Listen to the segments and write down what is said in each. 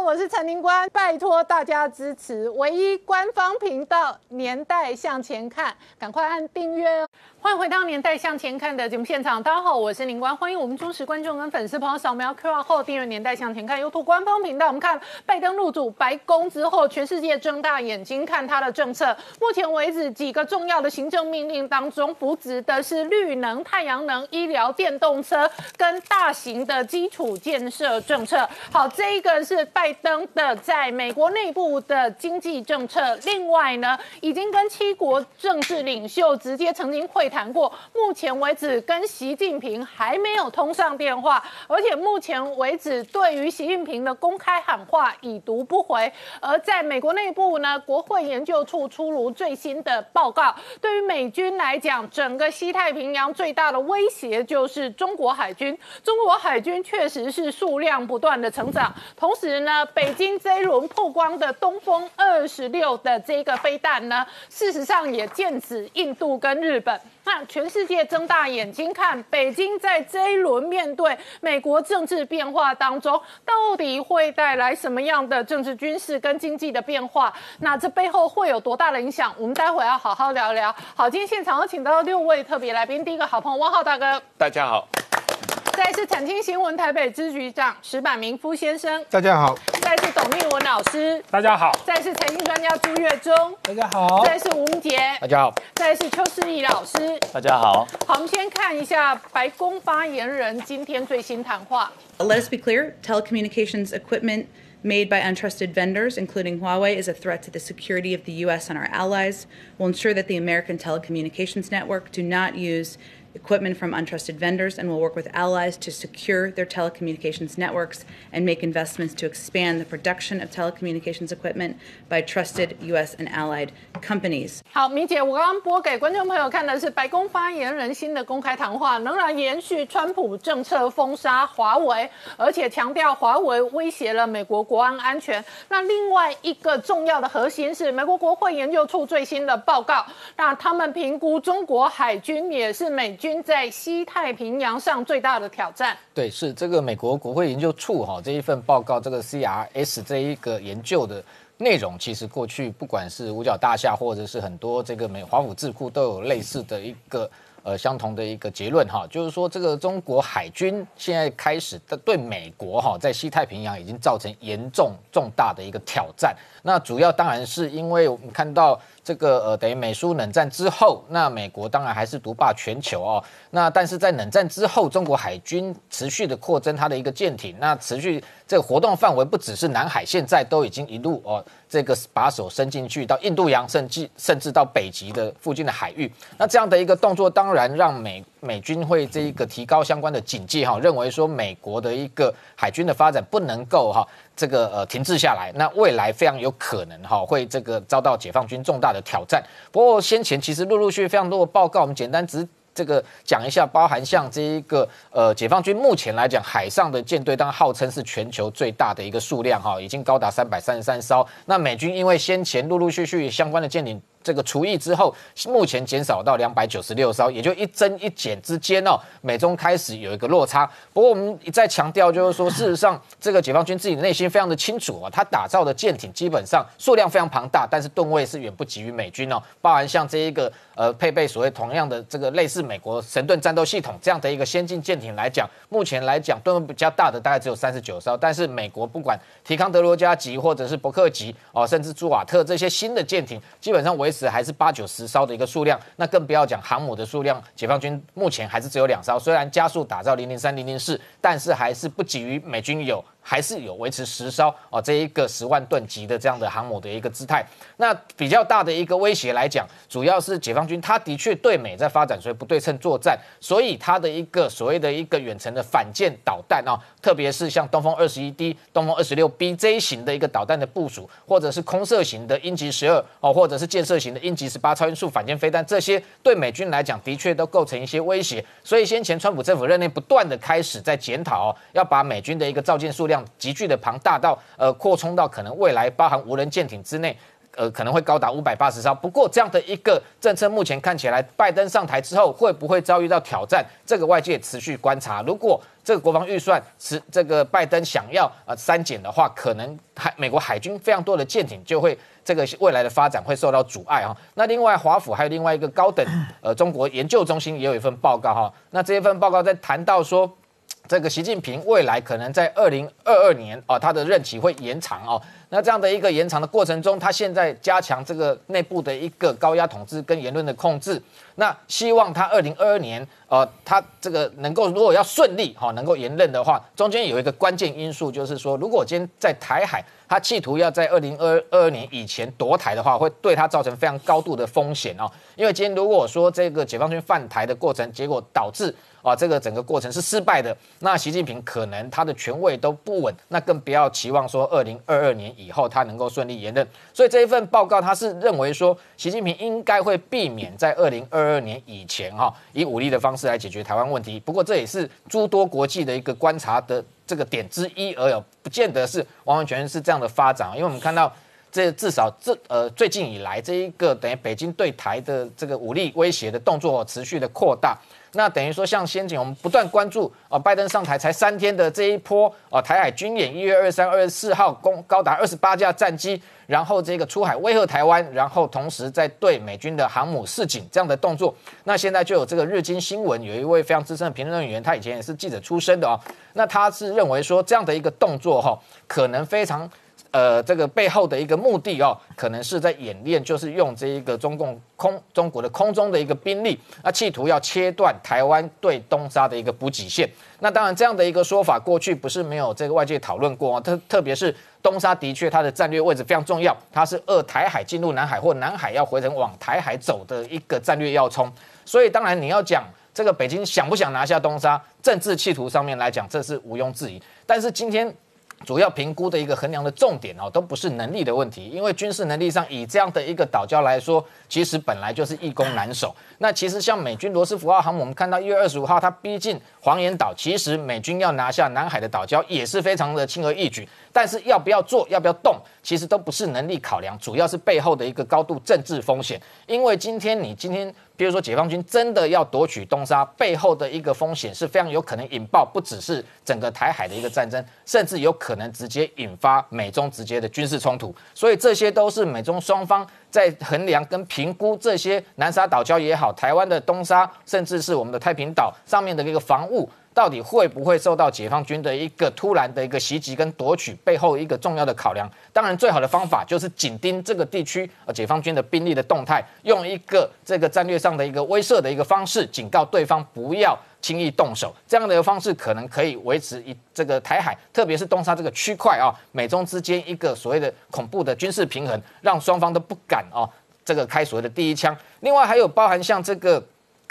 我是陈宁官，拜托大家支持唯一官方频道《年代向前看》，赶快按订阅哦。欢迎回到《年代向前看》的节目现场，大家好，我是宁官，欢迎我们忠实观众跟粉丝朋友扫描 QR 后订阅《年代向前看》YouTube 官方频道。我们看拜登入主白宫之后，全世界睁大眼睛看他的政策。目前为止，几个重要的行政命令当中，扶植的是绿能、太阳能、医疗、电动车跟大型的基础建设政策。好，这一个是拜拜登的在美国内部的经济政策。另外呢，已经跟七国政治领袖直接曾经会谈过，目前为止跟习近平还没有通上电话，而且目前为止对于习近平的公开喊话已读不回。而在美国内部呢，国会研究处出炉最新的报告，对于美军来讲，整个西太平洋最大的威胁就是中国海军。中国海军确实是数量不断的成长，同时呢，北京这一轮曝光的东风二十六的这个飞弹呢，事实上也剑指印度跟日本。那全世界睁大眼睛看，北京在这一轮面对美国政治变化当中，到底会带来什么样的政治、军事跟经济的变化？那这背后会有多大的影响？我们待会要好好聊聊。好，今天现场有请到六位特别来宾，第一个好朋友汪浩大哥，大家好。再是产经新闻台北支局长石板明夫先生，大家好；再是董立文老师，大家好；再是财经专家朱月忠，大家好；再是吴明杰，大家好；再是邱世义老师，大家好。好，我们先看一下白宫发言人今天最新谈话。Let us be clear telecommunications equipment made by untrusted vendors, including Huawei, is a threat to the security of the U.S. and our allies. We'll ensure that the American telecommunications network do not use equipment from untrusted vendors and will work with allies to secure their telecommunications networks and make investments to expand the production of telecommunications equipment by trusted U.S. and allied companies. 好，米姐，我刚刚播给观众朋友看的是白宫发言人新的公开谈话，仍然延续川普政策封杀华为，而且强调华为威胁了美国国安安全。那另外一个重要的核心是美国国会研究处最新的报告，那他们评估中国海军也是美军在西太平洋上最大的挑战。对，是这个美国国会研究处哈这一份报告，这个 CRS 这一个研究的内容，其实过去不管是五角大厦，或者是很多这个美华府智库都有类似的一个呃相同的一个结论哈，就是说这个中国海军现在开始的对美国哈在西太平洋已经造成严重重大的一个挑战。那主要当然是因为我们看到这个呃，等于美苏冷战之后，那美国当然还是独霸全球哦。那但是在冷战之后，中国海军持续的扩增它的一个舰艇，那持续这个活动范围不只是南海，现在都已经一路哦，这个把手伸进去到印度洋，甚至甚至到北极的附近的海域。那这样的一个动作，当然让美美军会这一个提高相关的警戒哈，认为说美国的一个海军的发展不能够哈。这个呃停滞下来，那未来非常有可能哈会这个遭到解放军重大的挑战。不过先前其实陆陆续续非常多的报告，我们简单只这个讲一下，包含像这一个呃解放军目前来讲，海上的舰队当然号称是全球最大的一个数量哈，已经高达三百三十三艘。那美军因为先前陆陆续续相关的舰艇。这个除役之后，目前减少到两百九十六艘，也就一增一减之间哦，美中开始有一个落差。不过我们一再强调，就是说，事实上，这个解放军自己的内心非常的清楚啊，他打造的舰艇基本上数量非常庞大，但是吨位是远不及于美军哦。包含像这一个呃配备所谓同样的这个类似美国神盾战斗系统这样的一个先进舰艇来讲，目前来讲吨位比较大的大概只有三十九艘，但是美国不管提康德罗加级或者是伯克级哦，甚至朱瓦特这些新的舰艇，基本上维持还是八九十艘的一个数量，那更不要讲航母的数量，解放军目前还是只有两艘，虽然加速打造零零三、零零四，但是还是不及于美军有。还是有维持十艘哦，这一个十万吨级的这样的航母的一个姿态。那比较大的一个威胁来讲，主要是解放军，它的确对美在发展所以不对称作战，所以它的一个所谓的一个远程的反舰导弹哦，特别是像东风二十一 D、东风二十六 B 这一型的一个导弹的部署，或者是空射型的鹰击十二哦，或者是建设型的鹰击十八超音速反舰飞弹，这些对美军来讲的确都构成一些威胁。所以先前川普政府任内不断的开始在检讨哦，要把美军的一个造舰数量急剧的庞大到呃扩充到可能未来包含无人舰艇之内。呃，可能会高达五百八十艘。不过这样的一个政策，目前看起来，拜登上台之后会不会遭遇到挑战？这个外界持续观察。如果这个国防预算是这个拜登想要呃删减的话，可能海美国海军非常多的舰艇就会这个未来的发展会受到阻碍哈。那另外华府还有另外一个高等呃中国研究中心也有一份报告哈。那这一份报告在谈到说。这个习近平未来可能在二零二二年啊，他的任期会延长哦。那这样的一个延长的过程中，他现在加强这个内部的一个高压统治跟言论的控制。那希望他二零二二年，呃，他这个能够如果要顺利哈，能够延任的话，中间有一个关键因素，就是说，如果今天在台海，他企图要在二零二二二年以前夺台的话，会对他造成非常高度的风险哦。因为今天如果说这个解放军犯台的过程，结果导致啊，这个整个过程是失败的，那习近平可能他的权位都不稳，那更不要期望说二零二二年以后他能够顺利连任。所以这一份报告他是认为说，习近平应该会避免在二零二二年以前哈，以武力的方式来解决台湾问题。不过这也是诸多国际的一个观察的这个点之一而已，不见得是完完全全是这样的发展。因为我们看到这至少这呃最近以来这一个等于北京对台的这个武力威胁的动作持续的扩大。那等于说，像先前我们不断关注啊，拜登上台才三天的这一波啊，台海军演，一月二十三、二十四号，攻高达二十八架战机，然后这个出海威吓台湾，然后同时在对美军的航母示警这样的动作。那现在就有这个日经新闻有一位非常资深的评论员，他以前也是记者出身的啊，那他是认为说这样的一个动作哈，可能非常。呃，这个背后的一个目的哦，可能是在演练，就是用这一个中共空中国的空中的一个兵力，那企图要切断台湾对东沙的一个补给线。那当然，这样的一个说法过去不是没有这个外界讨论过，特特别是东沙的确它的战略位置非常重要，它是二台海进入南海或南海要回程往台海走的一个战略要冲。所以当然你要讲这个北京想不想拿下东沙，政治企图上面来讲，这是毋庸置疑。但是今天。主要评估的一个衡量的重点哦，都不是能力的问题，因为军事能力上，以这样的一个岛礁来说，其实本来就是易攻难守。那其实像美军罗斯福号航母，我们看到一月二十五号它逼近黄岩岛，其实美军要拿下南海的岛礁也是非常的轻而易举。但是要不要做，要不要动，其实都不是能力考量，主要是背后的一个高度政治风险。因为今天你今天。比如说，解放军真的要夺取东沙，背后的一个风险是非常有可能引爆，不只是整个台海的一个战争，甚至有可能直接引发美中直接的军事冲突。所以这些都是美中双方在衡量跟评估这些南沙岛礁也好，台湾的东沙，甚至是我们的太平岛上面的一个防务。到底会不会受到解放军的一个突然的一个袭击跟夺取？背后一个重要的考量，当然最好的方法就是紧盯这个地区呃解放军的兵力的动态，用一个这个战略上的一个威慑的一个方式，警告对方不要轻易动手。这样的方式可能可以维持一这个台海，特别是东沙这个区块啊，美中之间一个所谓的恐怖的军事平衡，让双方都不敢啊这个开所谓的第一枪。另外还有包含像这个。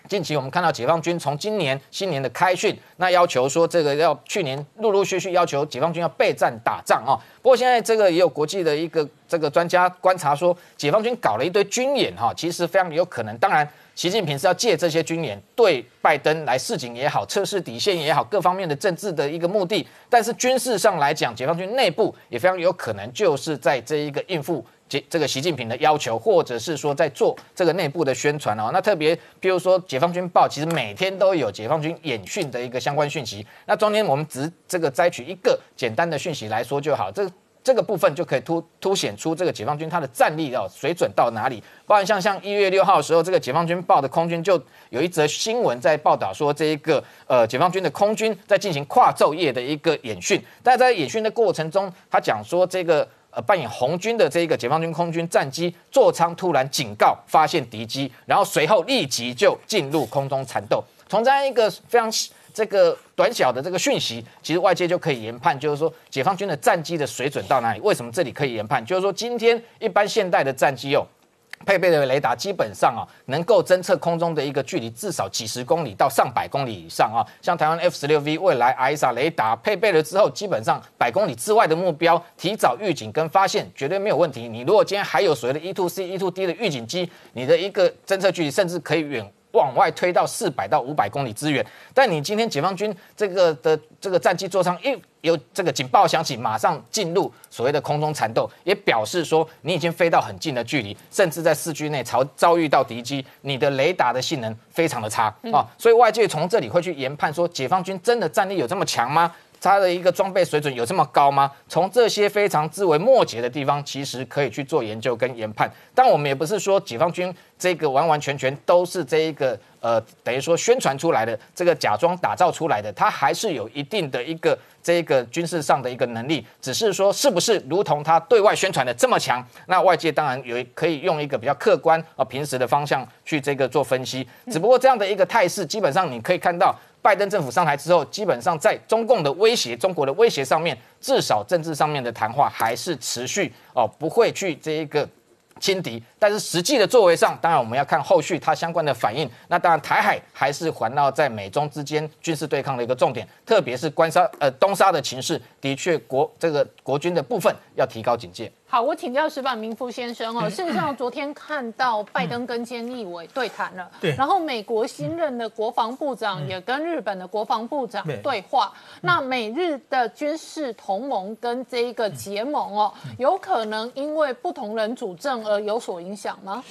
近期我们看到解放军从今年新年的开训，那要求说这个要去年陆陆续续要求解放军要备战打仗啊。不过现在这个也有国际的一个这个专家观察说，解放军搞了一堆军演哈，其实非常有可能。当然，习近平是要借这些军演对拜登来示警也好，测试底线也好，各方面的政治的一个目的。但是军事上来讲，解放军内部也非常有可能就是在这一个应付。这这个习近平的要求，或者是说在做这个内部的宣传哦，那特别比如说《解放军报》，其实每天都有解放军演训的一个相关讯息。那中间我们只这个摘取一个简单的讯息来说就好，这这个部分就可以突凸显出这个解放军它的战力哦水准到哪里。包含像像一月六号的时候，这个《解放军报》的空军就有一则新闻在报道说，这一个呃解放军的空军在进行跨昼夜的一个演训，但在演训的过程中，他讲说这个。呃，扮演红军的这一个解放军空军战机座舱突然警告，发现敌机，然后随后立即就进入空中缠斗。从这样一个非常这个短小的这个讯息，其实外界就可以研判，就是说解放军的战机的水准到哪里？为什么这里可以研判？就是说今天一般现代的战机哦。配备的雷达基本上啊，能够侦测空中的一个距离至少几十公里到上百公里以上啊。像台湾 F 十六 V 未来 i s a 雷达配备了之后，基本上百公里之外的目标提早预警跟发现绝对没有问题。你如果今天还有所谓的 E to C、E to D 的预警机，你的一个侦测距离甚至可以远往外推到四百到五百公里之远。但你今天解放军这个的这个战机座舱一有这个警报响起，马上进入所谓的空中缠斗，也表示说你已经飞到很近的距离，甚至在市区内遭遭遇到敌机，你的雷达的性能非常的差啊，所以外界从这里会去研判说，解放军真的战力有这么强吗？它的一个装备水准有这么高吗？从这些非常枝微末节的地方，其实可以去做研究跟研判。但我们也不是说解放军这个完完全全都是这一个呃，等于说宣传出来的，这个假装打造出来的，它还是有一定的一个这个军事上的一个能力。只是说是不是如同他对外宣传的这么强？那外界当然有可以用一个比较客观啊平时的方向去这个做分析。只不过这样的一个态势，基本上你可以看到。拜登政府上台之后，基本上在中共的威胁、中国的威胁上面，至少政治上面的谈话还是持续哦，不会去这一个轻敌。但是实际的作为上，当然我们要看后续它相关的反应。那当然，台海还是环绕在美中之间军事对抗的一个重点，特别是关沙呃东沙的情势，的确国这个国军的部分要提高警戒。好，我请教石板明夫先生哦。事实上，昨天看到拜登跟菅义伟对谈了，对。然后美国新任的国防部长也跟日本的国防部长对话。那美日的军事同盟跟这一个结盟哦，有可能因为不同人主政而有所影响吗？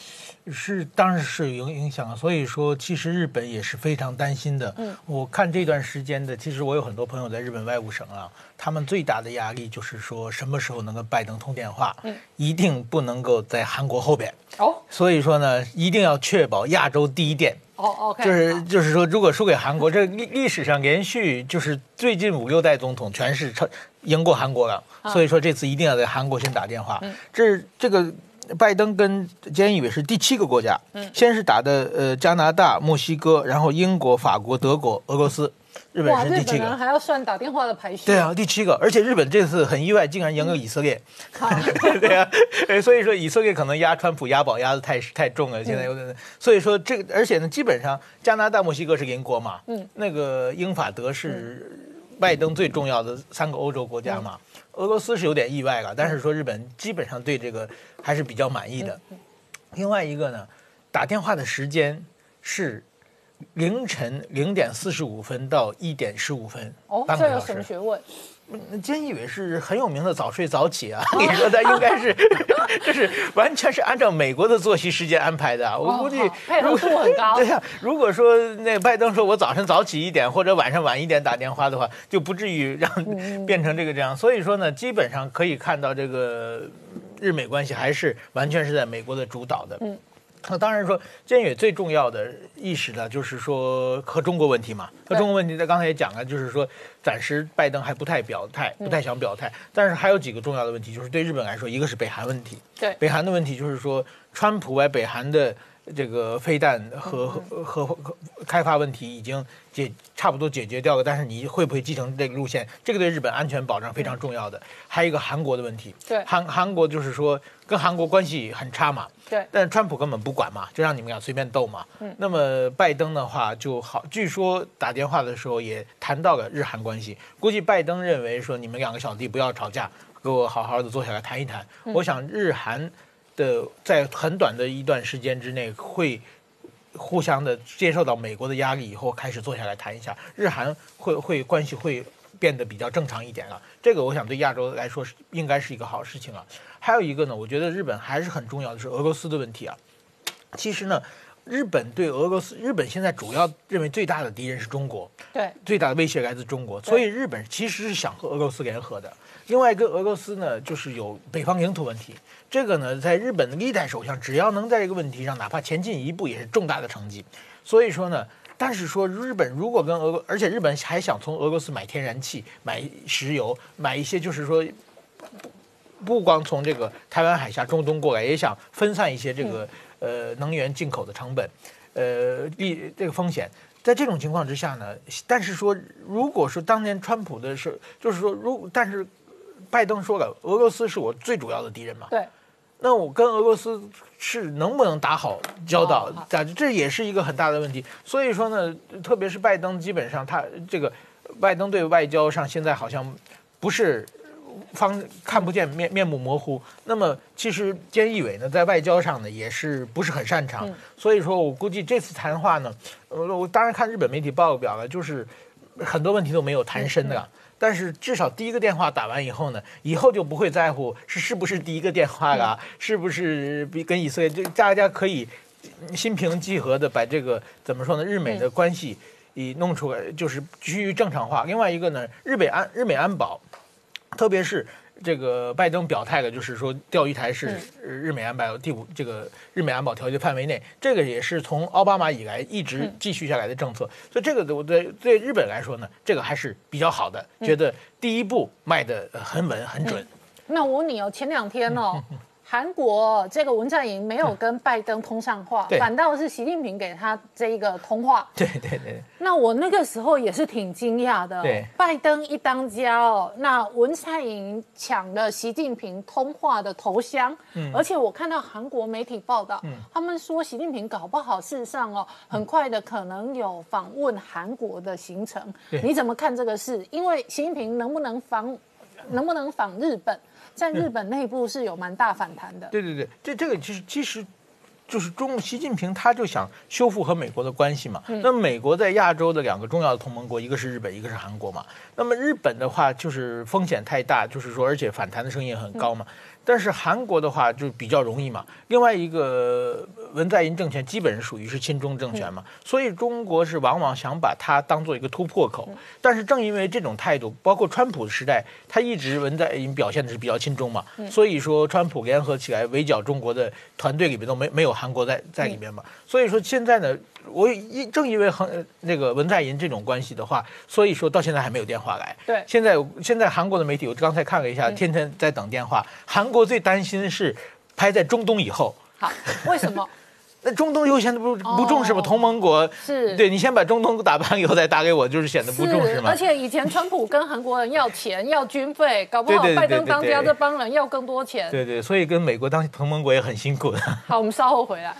是，当然是有影响。所以说，其实日本也是非常担心的。嗯，我看这段时间的，其实我有很多朋友在日本外务省啊，他们最大的压力就是说，什么时候能跟拜登通电话？嗯，一定不能够在韩国后边。哦，所以说呢，一定要确保亚洲第一电。哦，OK，就是就是说，如果输给韩国，这历历史上连续就是最近五六代总统全是超赢过韩国了。所以说这次一定要在韩国先打电话。这这个。拜登跟菅义伟是第七个国家，嗯，先是打的呃加拿大、墨西哥，然后英国、法国、德国、俄罗斯，日本是第七个，还要算打电话的排序。对啊，第七个，而且日本这次很意外，竟然赢了以色列。对啊，所以说以色列可能压川普压宝压的太太重了，现在有点。所以说这个，而且呢，基本上加拿大、墨西哥是邻国嘛，嗯，那个英法德是拜登最重要的三个欧洲国家嘛。俄罗斯是有点意外了，但是说日本基本上对这个还是比较满意的。另外一个呢，打电话的时间是凌晨零点四十五分到一点十五分，哦，这有什么学问？菅义伟是很有名的早睡早起啊，你说他应该是，这是完全是按照美国的作息时间安排的。我估计配合度很高。对呀，如果说那拜登说我早晨早起一点或者晚上晚一点打电话的话，就不至于让变成这个这样。所以说呢，基本上可以看到这个日美关系还是完全是在美国的主导的。嗯。那当然说，菅义伟最重要的意识呢，就是说和中国问题嘛。和中国问题，在刚才也讲了，就是说暂时拜登还不太表态，不太想表态。但是还有几个重要的问题，就是对日本来说，一个是北韩问题。对，北韩的问题就是说，川普在北韩的。这个飞弹和和和开发问题已经解差不多解决掉了，但是你会不会继承这个路线？这个对日本安全保障非常重要的。还有一个韩国的问题，对韩韩国就是说跟韩国关系很差嘛，对，但是川普根本不管嘛，就让你们俩随便斗嘛。嗯，那么拜登的话就好，据说打电话的时候也谈到了日韩关系，估计拜登认为说你们两个小弟不要吵架，给我好好的坐下来谈一谈。我想日韩。的在很短的一段时间之内，会互相的接受到美国的压力以后，开始坐下来谈一下，日韩会会关系会变得比较正常一点了。这个我想对亚洲来说是应该是一个好事情了。还有一个呢，我觉得日本还是很重要的是俄罗斯的问题啊。其实呢，日本对俄罗斯，日本现在主要认为最大的敌人是中国，对，最大的威胁来自中国，所以日本其实是想和俄罗斯联合的。另外一个俄罗斯呢，就是有北方领土问题。这个呢，在日本的历代首相，只要能在这个问题上哪怕前进一步，也是重大的成绩。所以说呢，但是说日本如果跟俄，而且日本还想从俄罗斯买天然气、买石油、买一些，就是说不不光从这个台湾海峡、中东过来，也想分散一些这个呃能源进口的成本，呃利这个风险。在这种情况之下呢，但是说如果说当年川普的是，就是说如但是。拜登说了，俄罗斯是我最主要的敌人嘛？对。那我跟俄罗斯是能不能打好交道？这这也是一个很大的问题。所以说呢，特别是拜登，基本上他这个拜登对外交上现在好像不是方看不见面面目模糊。那么其实菅义伟呢，在外交上呢也是不是很擅长。所以说我估计这次谈话呢，呃，我当然看日本媒体报表了，就是很多问题都没有谈深的。但是至少第一个电话打完以后呢，以后就不会在乎是是不是第一个电话啊，是不是比跟以色列，就大家可以心平气和的把这个怎么说呢，日美的关系以弄出来，就是趋于正常化。另外一个呢，日美安日美安保，特别是。这个拜登表态的，就是说钓鱼台是日美安保第五这个日美安保条约范围内，这个也是从奥巴马以来一直继续下来的政策，所以这个我对对日本来说呢，这个还是比较好的，觉得第一步迈得很稳很准。那我问你哦，前两天哦。韩国这个文在寅没有跟拜登通上话，反倒是习近平给他这一个通话。对对对。那我那个时候也是挺惊讶的。对。拜登一当家哦，那文在寅抢了习近平通话的头香。嗯。而且我看到韩国媒体报道，他们说习近平搞不好事实上哦，很快的可能有访问韩国的行程。你怎么看这个事？因为习近平能不能访，能不能访日本？在日本内部是有蛮大反弹的。对对对，这这个其实其实，就是中习近平他就想修复和美国的关系嘛。那美国在亚洲的两个重要的同盟国，一个是日本，一个是韩国嘛。那么日本的话就是风险太大，就是说而且反弹的声音也很高嘛。但是韩国的话就比较容易嘛。另外一个文在寅政权基本属于是亲中政权嘛，所以中国是往往想把它当做一个突破口。但是正因为这种态度，包括川普时代，他一直文在寅表现的是比较亲中嘛，所以说川普联合起来围剿中国的团队里面都没没有韩国在在里面嘛。所以说现在呢。我一正因为韩那个文在寅这种关系的话，所以说到现在还没有电话来。对，现在现在韩国的媒体，我刚才看了一下，天天在等电话。韩国最担心的是拍在中东以后。好，为什么？那中东优先的不不重视吗？同盟国是对你先把中东打完以后再打给我，就是显得不重视吗？而且以前川普跟韩国人要钱要军费，搞不好拜登当家这帮人要更多钱。对对，所以跟美国当同盟国也很辛苦的。好，我们稍后回来。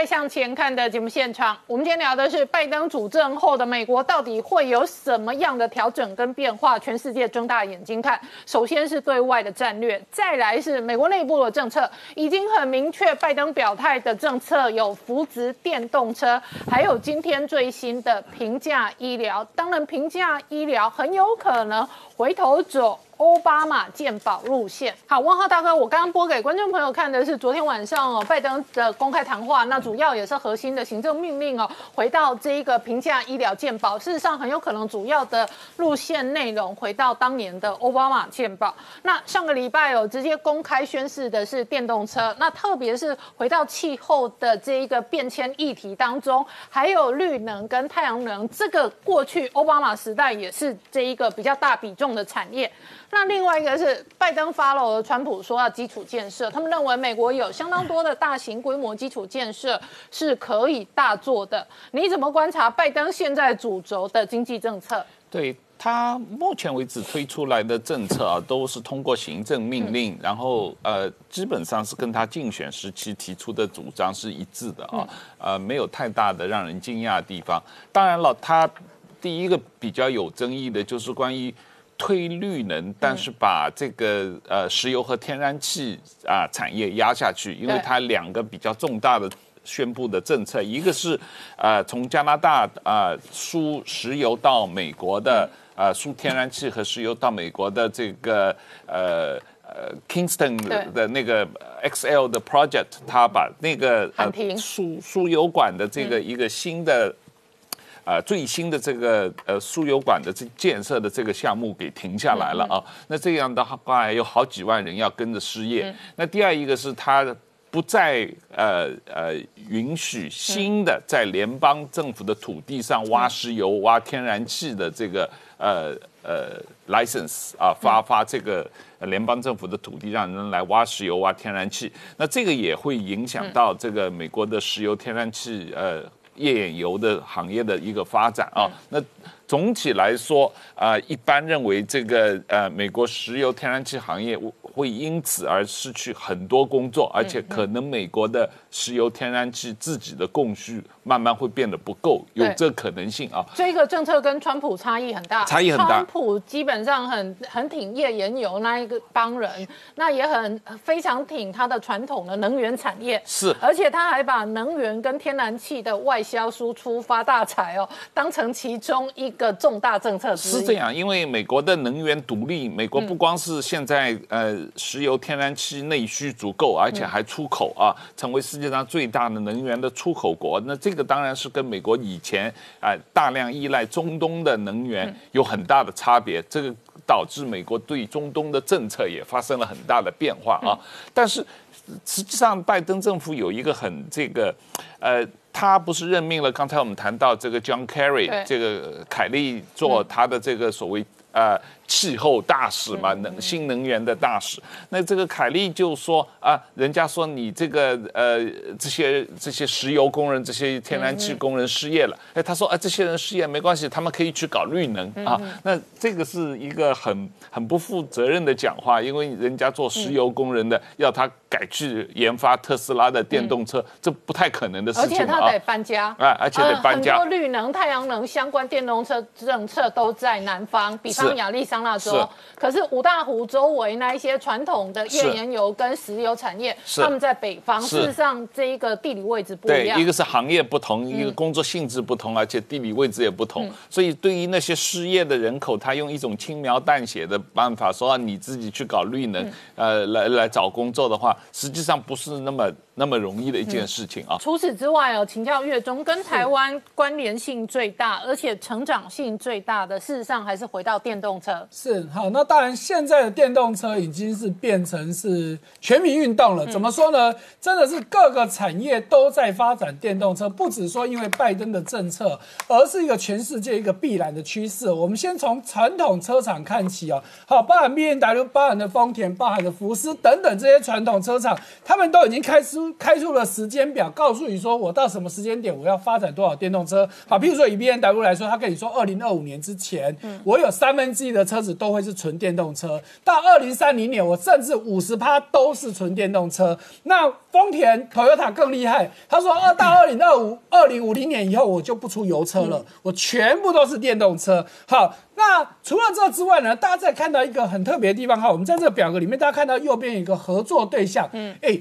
年代向前看的节目现场，我们今天聊的是拜登主政后的美国到底会有什么样的调整跟变化？全世界睁大眼睛看。首先是对外的战略，再来是美国内部的政策，已经很明确，拜登表态的政策有扶植电动车，还有今天最新的平价医疗。当然，平价医疗很有可能回头走。奥巴马鉴宝路线，好，问号大哥，我刚刚播给观众朋友看的是昨天晚上哦，拜登的公开谈话，那主要也是核心的行政命令哦，回到这一个平价医疗鉴宝，事实上很有可能主要的路线内容回到当年的奥巴马鉴宝。那上个礼拜哦，直接公开宣示的是电动车，那特别是回到气候的这一个变迁议题当中，还有绿能跟太阳能，这个过去奥巴马时代也是这一个比较大比重的产业。那另外一个是拜登发了川普说要基础建设，他们认为美国有相当多的大型规模基础建设是可以大做的。你怎么观察拜登现在主轴的经济政策？对他目前为止推出来的政策啊，都是通过行政命令，然后呃，基本上是跟他竞选时期提出的主张是一致的啊，呃，没有太大的让人惊讶的地方。当然了，他第一个比较有争议的就是关于。推绿能，但是把这个呃石油和天然气啊产业压下去，因为它两个比较重大的宣布的政策，一个是呃从加拿大啊输石油到美国的呃输天然气和石油到美国的这个呃呃 Kingston 的那个 XL 的 project，他把那个输输油管的这个一个新的。啊，最新的这个呃输油管的这建设的这个项目给停下来了啊，那这样的话有好几万人要跟着失业。那第二一个是他不再呃呃允许新的在联邦政府的土地上挖石油、挖天然气的这个呃呃 license 啊，发发这个联邦政府的土地让人来挖石油、挖天然气，那这个也会影响到这个美国的石油、天然气呃。页岩油的行业的一个发展啊，那总体来说啊，一般认为这个呃，美国石油天然气行业会因此而失去很多工作，而且可能美国的石油、天然气自己的供需慢慢会变得不够，有对这可能性啊。这个政策跟川普差异很大，差异很大川普基本上很很挺页岩油那一个帮人，那也很非常挺他的传统的能源产业，是而且他还把能源跟天然气的外销输出发大财哦，当成其中一个重大政策之一。是这样，因为美国的能源独立，美国不光是现在、呃石油、天然气内需足够，而且还出口啊，成为世界上最大的能源的出口国。那这个当然是跟美国以前啊、大量依赖中东的能源有很大的差别，这个导致美国对中东的政策也发生了很大的变化啊。但是实际上，拜登政府有一个很这个，呃，他不是任命了刚才我们谈到这个 John Kerry 这个凯利做他的这个所谓呃气候大使嘛，能新能源的大使。那这个凯利就说啊，人家说你这个呃这些这些石油工人、这些天然气工人失业了，哎，他说啊，这些人失业没关系，他们可以去搞绿能啊。那这个是一个很很不负责任的讲话，因为人家做石油工人的，要他改去研发特斯拉的电动车，这不太可能的事而情啊。而且他得。搬家，啊而且得搬家呃很多绿能、太阳能相关电动车政策都在南方，比方是亚利桑那州是。可是五大湖周围那一些传统的页岩油跟石油产业，他们在北方。是事实上，这一个地理位置不一对，样。一个是行业不同，一个工作性质不同，而且地理位置也不同，所以对于那些失业的人口，他用一种轻描淡写的办法说、啊你自己去搞绿能，呃，来来找工作的话，实际上不是那么那么容易的一件事情啊。除此之外哦，请教月中跟台湾关联性最大，而且成长性最大的，事实上还是回到电动车。是好，那当然，现在的电动车已经是变成是全民运动了。怎么说呢？真的是各个产业都在发展电动车，不只说因为拜登的政策，而是一个全世界一个必然的趋势。我们先从传统车厂看起哦，好，包含 B N W、包含的丰田、包含的福斯等等这些传统车厂，他们都已经开出开出了时间表，告诉你说我到什么时间点我要发展多少电动车。好，譬如说以 B N W 来说，他跟你说二零二五年之前，嗯我有三分之一的车子都会是纯电动车，到二零三零年，我甚至五十趴都是纯电动车。那丰田、Toyota 更厉害，他说二到二零二五、二零五零年以后，我就不出油车了，我全部都是电动车。好，那除了这之外呢，大家再看到一个很特别的地方哈，我们在这个表格里面，大家看到右边有一个合作对象，嗯，哎。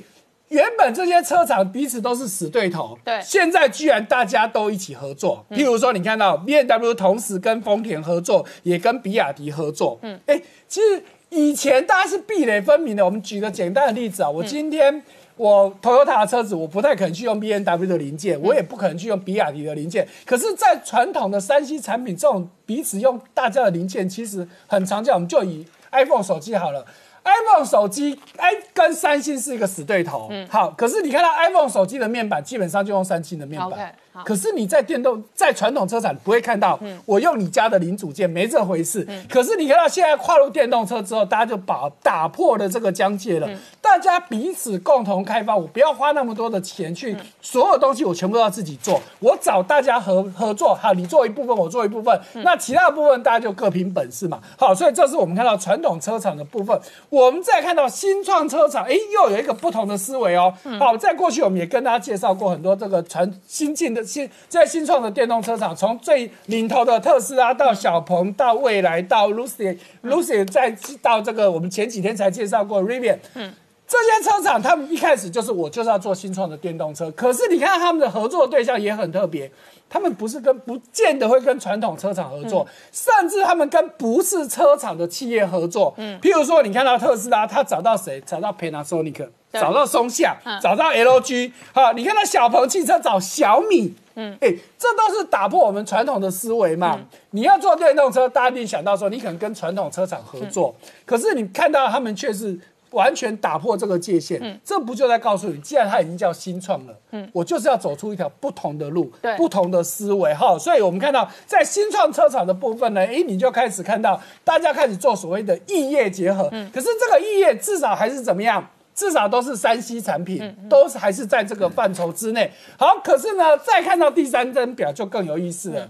原本这些车厂彼此都是死对头，对现在居然大家都一起合作。譬如说，你看到 B N W 同时跟丰田合作，也跟比亚迪合作。嗯，哎，其实以前大家是壁垒分明的。我们举个简单的例子啊，我今天。我 Toyota 的车子，我不太可能去用 B N W 的零件，我也不可能去用比亚迪的零件。可是，在传统的三 C 产品，这种彼此用大家的零件，其实很常见。我们就以 iPhone 手机好了。iPhone 手机，哎，跟三星是一个死对头。嗯，好，可是你看到 iPhone 手机的面板，基本上就用三星的面板。好可是你在电动，在传统车厂不会看到，我用你家的零组件，没这回事。可是你看到现在跨入电动车之后，大家就把打破了这个疆界了。大家彼此共同开发，我不要花那么多的钱去，所有东西我全部都要自己做。我找大家合合作，好，你做一部分，我做一部分，那其他的部分大家就各凭本事嘛。好，所以这是我们看到传统车厂的部分。我们再看到新创车厂，哎，又有一个不同的思维哦。好，在过去我们也跟大家介绍过很多这个传新进的新在新创的电动车厂，从最领头的特斯拉到小鹏到蔚来到 Lucy，Lucy 再到这个我们前几天才介绍过 Rivian，嗯。这些车厂，他们一开始就是我就是要做新创的电动车，可是你看他们的合作对象也很特别，他们不是跟不见得会跟传统车厂合作，甚至他们跟不是车厂的企业合作。嗯，譬如说你看到特斯拉，他找到谁？找到 Panasonic，找到松下，嗯找到 LG。好，你看到小鹏汽车找小米。嗯，哎，这都是打破我们传统的思维嘛。你要做电动车，大家一定想到说，你可能跟传统车厂合作，可是你看到他们却是。完全打破这个界限，这不就在告诉你，既然它已经叫新创了，嗯，我就是要走出一条不同的路，对不同的思维哈。所以我们看到在新创车厂的部分呢，诶，你就开始看到大家开始做所谓的异业结合，可是这个异业至少还是怎么样？至少都是三 C 产品，都是还是在这个范畴之内。好，可是呢，再看到第三张表就更有意思了。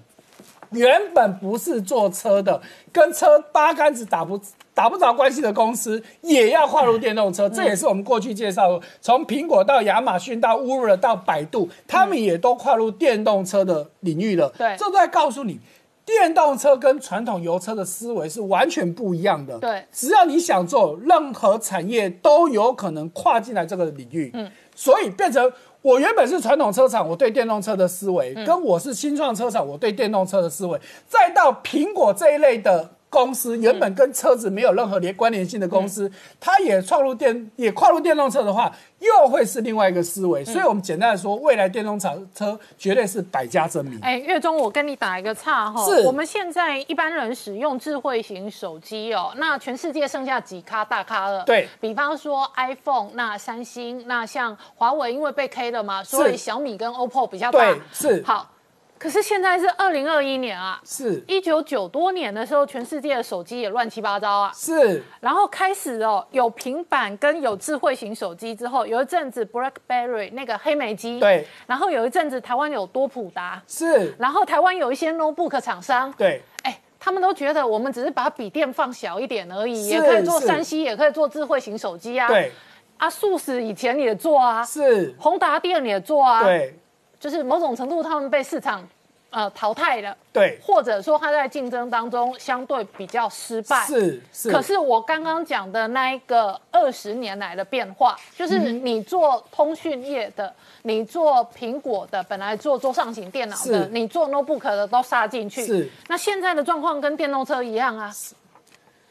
原本不是做车的，跟车八竿子打不打不着关系的公司，也要跨入电动车。这也是我们过去介绍的，从苹果到亚马逊到 Uber 到百度，他们也都跨入电动车的领域了。对这都在告诉你。电动车跟传统油车的思维是完全不一样的。对只要你想做，任何产业都有可能跨进来这个领域。嗯，所以变成我原本是传统车厂，我对电动车的思维，跟我是新创车厂，我对电动车的思维，再到苹果这一类的。公司原本跟车子没有任何连关联性的公司，它也创入电也跨入电动车的话，又会是另外一个思维。所以，我们简单的说，未来电动车车绝对是百家争鸣。哎，月中，我跟你打一个岔哈。是我们现在一般人使用智慧型手机哦，那全世界剩下几咖大咖了？对比方说 iPhone，那三星，那像华为，因为被 K 了嘛，所以小米跟 OPPO 比较大。对是好，可是现在是二零二一年啊，是。一九九多年的时候，全世界的手机也乱七八糟啊。是。然后开始哦，有平板跟有智慧型手机之后，有一阵子 BlackBerry 那个黑莓机，对，然后有一阵子台湾有多普达，是，然后台湾有一些 notebook 厂商，对。哎，他们都觉得我们只是把笔电放小一点而已，也可以做是。山西，也可以做智慧型手机啊。对，啊，素食以前也做啊，是，宏达电也做啊，，对，就是某种程度他们被市场呃淘汰了，对，或者说他在竞争当中相对比较失败。是是。可是我刚刚讲的那一个二十年来的变化，就是嗯你做通讯业的，你做苹果的，本来做桌上型电脑的，你做 notebook 的都杀进去。是。那现在的状况跟电动车一样啊，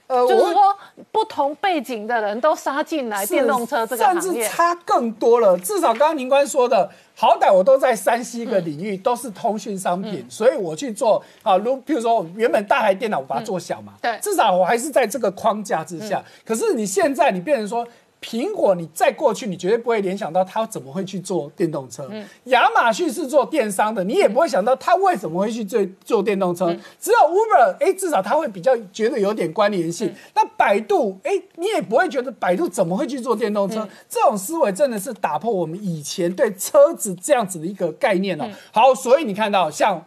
呃就是说不同背景的人都杀进来是电动车这个行甚至业。差更多了。至少刚刚宁官说的，好歹我都在山西个领嗯域，都是通讯商品，所以我去做啊，如譬如说我原本大台电脑我把它做小嘛，至少我还是在这个框架之下。可是你现在你变成说。苹果，你再过去，你绝对不会联想到它怎么会去做电动车。嗯亚马逊是做电商的，你也不会想到它为什么会去做做电动车。嗯只有 Uber，哎，至少它会比较觉得有点关联嗯性。那百度，哎，你也不会觉得百度怎么会去做电动车？嗯这种思维真的是打破我们以前对车子这样子的一个概念哦。好，所以你看到像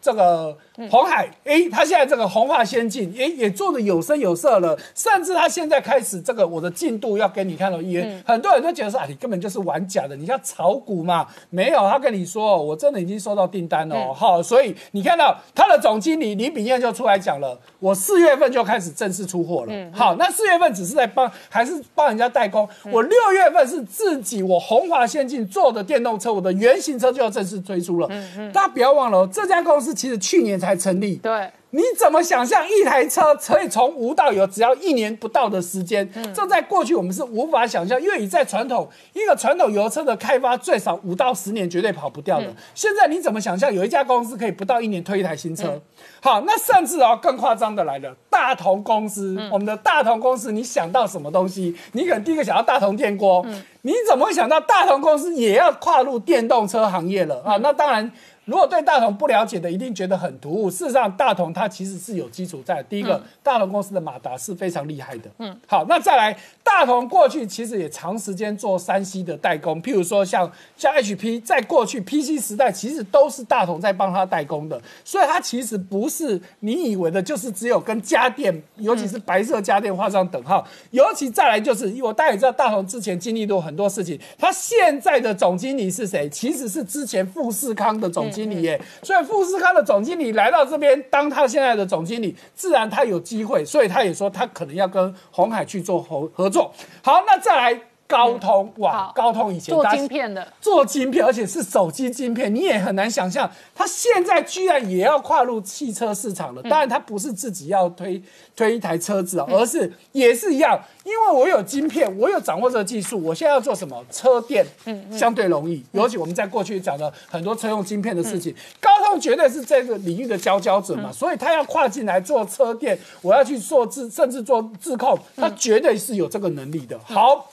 这个红海，哎、他现在这个红化先进，哎、也做的有声有色了，甚至他现在开始这个我的进度要给你看到，也、很多人都觉得说啊，你根本就是玩假的，你要炒股嘛？没有，他跟你说，我真的已经收到订单了哦，好、所以你看到他的总经理李炳燕就出来讲了，我四月份就开始正式出货了。好，那四月份只是在帮，还是帮人家代工，我六月份是自己我红华先进做的电动车，我的原型车就要正式推出了。大家不要忘了、哦，这家公司其实去年才成立。对，你怎么想象一台车可以从无到有，只要一年不到的时间？这在过去我们是无法想象，因为你在传统一个传统油车的开发最少五到十年绝对跑不掉的。现在你怎么想象有一家公司可以不到一年推一台新车？好，那甚至哦更夸张的来了，大同公司，我们的大同公司，你想到什么东西？你可能第一个想到大同电锅，你怎么会想到大同公司也要跨入电动车行业了啊？那当然。如果对大同不了解的，一定觉得很突兀。事实上，大同它其实是有基础在。第一个，大同公司的马达是非常厉害的。嗯，好，那再来，大同过去其实也长时间做山西的代工，譬如说像像 HP，在过去 PC 时代，其实都是大同在帮他代工的。所以它其实不是你以为的，就是只有跟家电，尤其是白色家电画上等号。尤其再来就是，我大家也知道，大同之前经历过很多事情。他现在的总经理是谁？其实是之前富士康的总经理。经理耶，所以富士康的总经理来到这边当他现在的总经理，自然他有机会，所以他也说他可能要跟红海去做合合作。好，那再来高通，哇，高通以前做晶片的，做晶片，而且是手机晶片，你也很难想象，它现在居然也要跨入汽车市场了。当然，它不是自己要推推一台车子哦，而是也是一样，因为我有晶片，我有掌握这个技术，我现在要做什么？车电，嗯相对容易。尤其我们在过去讲的很多车用晶片的事情，高通绝对是这个领域的佼佼者嘛，所以他要跨进来做车电，我要去做自，甚至做自控，他绝对是有这个能力的。好。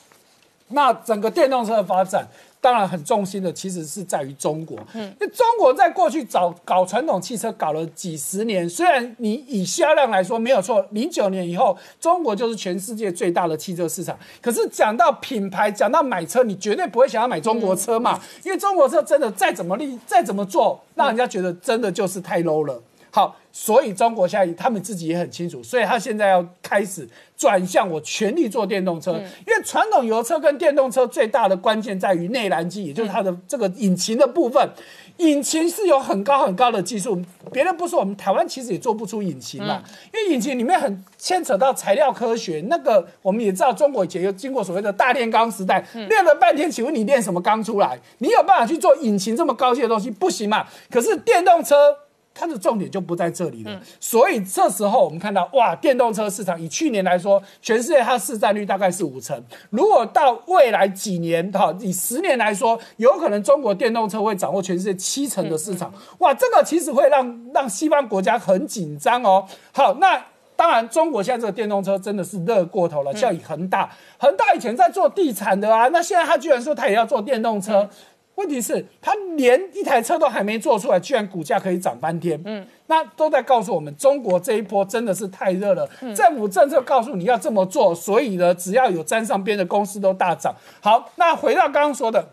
那整个电动车的发展，当然很重心的其实是在于中国。嗯，那中国在过去早搞传统汽车搞了几十年，虽然你以销量来说没有错，零九年以后中国就是全世界最大的汽车市场。可是讲到品牌，讲到买车，你绝对不会想要买中国车嘛，因为中国车真的再怎么厉，再怎么做，让人家觉得真的就是太 low 了。好，所以中国现在他们自己也很清楚，所以他现在要开始转向我全力做电动车，因为传统油车跟电动车最大的关键在于内燃机，也就是它的这个引擎的部分。引擎是有很高很高的技术，别人不说，我们台湾其实也做不出引擎嘛，因为引擎里面很牵扯到材料科学。那个我们也知道，中国以前有经过所谓的大炼钢时代，练了半天，请问你练什么钢出来？你有办法去做引擎这么高级的东西？不行嘛。可是电动车。它的重点就不在这里了，所以这时候我们看到，哇，电动车市场以去年来说，全世界它市占率大概是五成。如果到未来几年，哈，以十年来说，有可能中国电动车会掌握全世界七成的市场。哇，这个其实会让让西方国家很紧张哦。好，那当然，中国现在这个电动车真的是热过头了，像以恒大，恒大以前在做地产的啊，那现在他居然说他也要做电动车。问题是，他连一台车都还没做出来，居然股价可以涨翻天。嗯，那都在告诉我们，中国这一波真的是太热了。政府政策告诉你要这么做，所以呢，只要有沾上边的公司都大涨。好，那回到刚刚说的。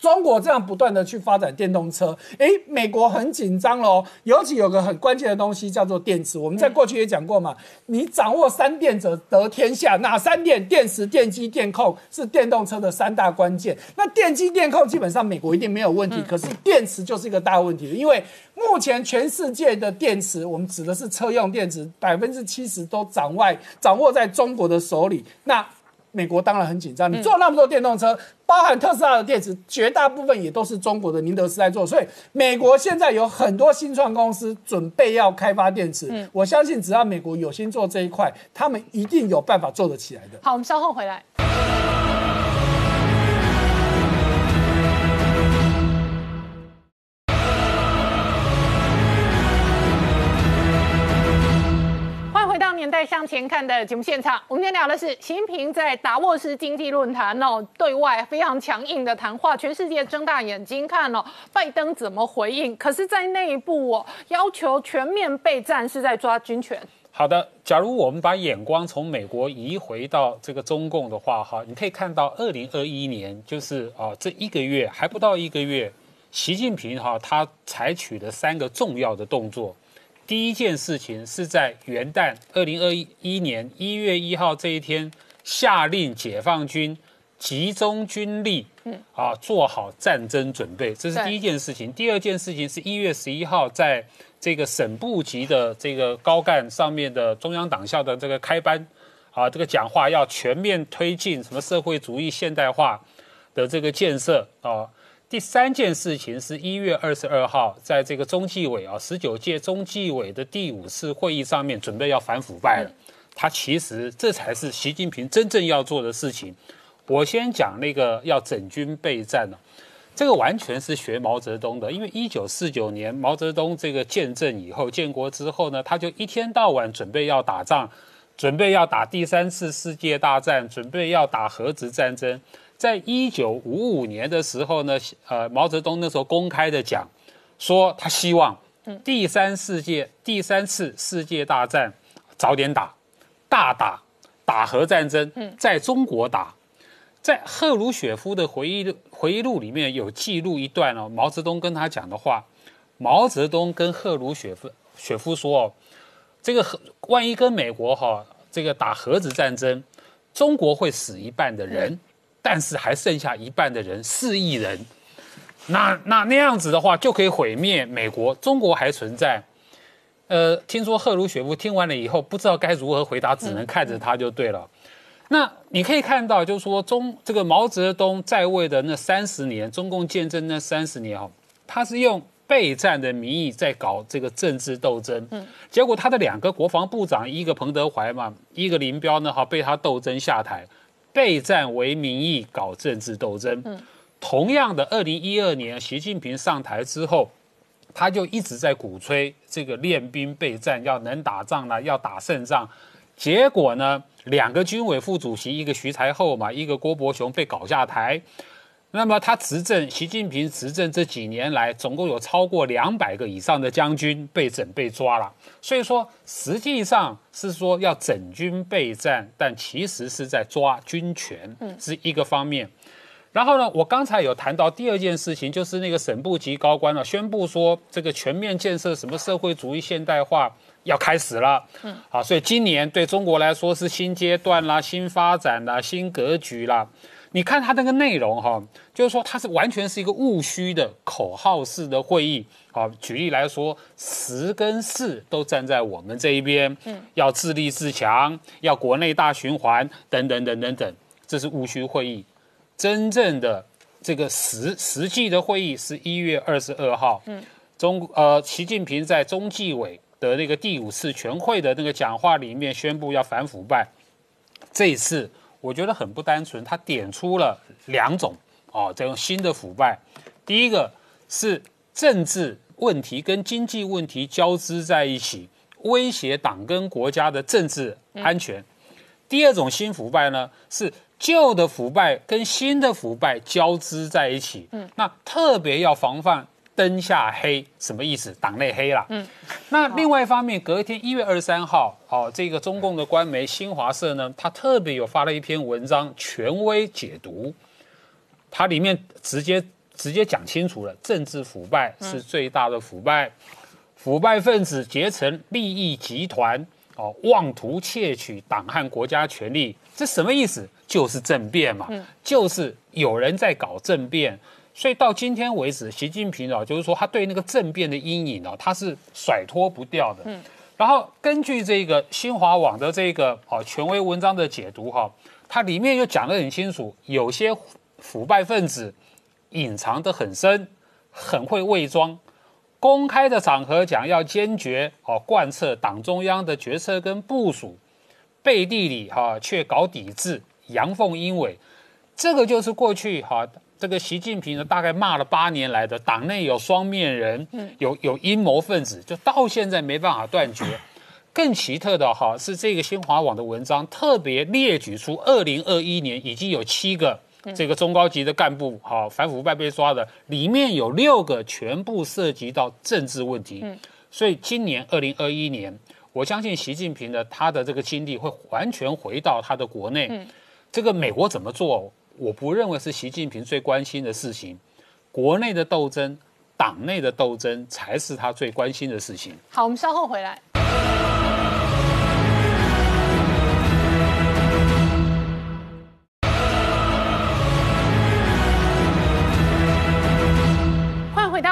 中国这样不断的去发展电动车，诶，美国很紧张喽。尤其有个很关键的东西叫做电池，我们在过去也讲过嘛。你掌握三电者得天下，哪三电？电池、电机、电控是电动车的三大关键。那电机、电控基本上美国一定没有问题，可是电池就是一个大问题，因为目前全世界的电池，我们指的是车用电池，百分之七十都掌握掌握在中国的手里。那美国当然很紧张，你做那么多电动车，包含特斯拉的电池，绝大部分也都是中国的宁德时代做，所以美国现在有很多新创公司准备要开发电池。我相信只要美国有心做这一块，他们一定有办法做得起来的。好，我们稍后回来。在向前看的节目现场，我们今天聊的是习近平在达沃斯经济论坛哦，对外非常强硬的谈话，全世界睁大眼睛看哦，拜登怎么回应？可是，在内部哦，要求全面备战是在抓军权。好的，假如我们把眼光从美国移回到这个中共的话，哈，你可以看到，二零二一年就是啊，这一个月还不到一个月，习近平哈他采取了三个重要的动作。第一件事情是在元旦二零二一年一月一号这一天，下令解放军集中军力，嗯，啊，做好战争准备，这是第一件事情。第二件事情是一月十一号，在这个省部级的这个高干上面的中央党校的这个开班，啊，这个讲话要全面推进什么社会主义现代化的这个建设啊。第三件事情是一月二十二号，在这个中纪委啊，十九届中纪委的第五次会议上面，准备要反腐败了。他其实这才是习近平真正要做的事情。我先讲那个要整军备战了，这个完全是学毛泽东的，因为一九四九年毛泽东这个建政以后，建国之后呢，他就一天到晚准备要打仗，准备要打第三次世界大战，准备要打核子战争。在一九五五年的时候呢，呃，毛泽东那时候公开的讲，说他希望第三世界第三次世界大战早点打，大打打核战争，在中国打。在赫鲁雪夫的回忆回忆录里面有记录一段哦，毛泽东跟他讲的话，毛泽东跟赫鲁雪夫雪夫说哦，这个核万一跟美国哈这个打核子战争，中国会死一半的人。但是还剩下一半的人，四亿人，那那那样子的话，就可以毁灭美国，中国还存在。呃，听说赫鲁雪夫听完了以后，不知道该如何回答，只能看着他就对了。那你可以看到，就是说中这个毛泽东在位的那三十年，中共建政那三十年哦，他是用备战的名义在搞这个政治斗争。嗯，结果他的两个国防部长，一个彭德怀嘛，一个林彪呢，哈，被他斗争下台。备战为名义搞政治斗争。嗯，同样的，二零一二年习近平上台之后，他就一直在鼓吹这个练兵备战，要能打仗了，要打胜仗。结果呢，两个军委副主席，一个徐才厚嘛，一个郭伯雄被搞下台。那么他执政，习近平执政这几年来，总共有超过两百个以上的将军被整被抓了。所以说，实际上是说要整军备战，但其实是在抓军权，是一个方面。然后呢，我刚才有谈到第二件事情，就是那个省部级高官呢、宣布说，这个全面建设什么社会主义现代化要开始了。嗯，好，所以今年对中国来说是新阶段啦、新发展啦、新格局啦。你看它那个内容哈，就是说它是完全是一个务虚的口号式的会议。好，举例来说，十跟四都站在我们这一边，嗯，要自立自强，要国内大循环，等等等等等，这是务虚会议。真正的这个实实际的会议是一月二十二号，嗯，中呃，习近平在中纪委的那个第五次全会的那个讲话里面宣布要反腐败。这一次我觉得很不单纯，他点出了两种哦，这种新的腐败。第一个是政治问题跟经济问题交织在一起，威胁党跟国家的政治安全。第二种新腐败呢是。旧的腐败跟新的腐败交织在一起，嗯，那特别要防范灯下黑，什么意思？党内黑了，嗯。那另外一方面，隔一天一月二十三号，哦，这个中共的官媒新华社呢，它特别有发了一篇文章，权威解读，它里面直接直接讲清楚了，政治腐败是最大的腐败，腐败分子结成利益集团，哦，妄图窃取党和国家权力，这什么意思？就是政变嘛，就是有人在搞政变，所以到今天为止，习近平啊，就是说他对那个政变的阴影啊，他是甩脱不掉的。嗯，然后根据这个新华网的这个啊权威文章的解读哈，它里面又讲得很清楚，有些腐败分子隐藏得很深，很会伪装，公开的场合讲要坚决哦贯彻党中央的决策跟部署，背地里哈却搞抵制。阳奉阴违，这个就是过去哈，这个习近平呢，大概骂了八年来的党内有双面人，有有阴谋分子，就到现在没办法断绝。更奇特的哈是这个新华网的文章特别列举出，二零二一年已经有七个这个中高级的干部哈反腐败被抓的，里面有六个全部涉及到政治问题。所以今年二零二一年，我相信习近平的他的这个精力会完全回到他的国内。这个美国怎么做？我不认为是习近平最关心的事情，国内的斗争、党内的斗争才是他最关心的事情。好，我们稍后回来。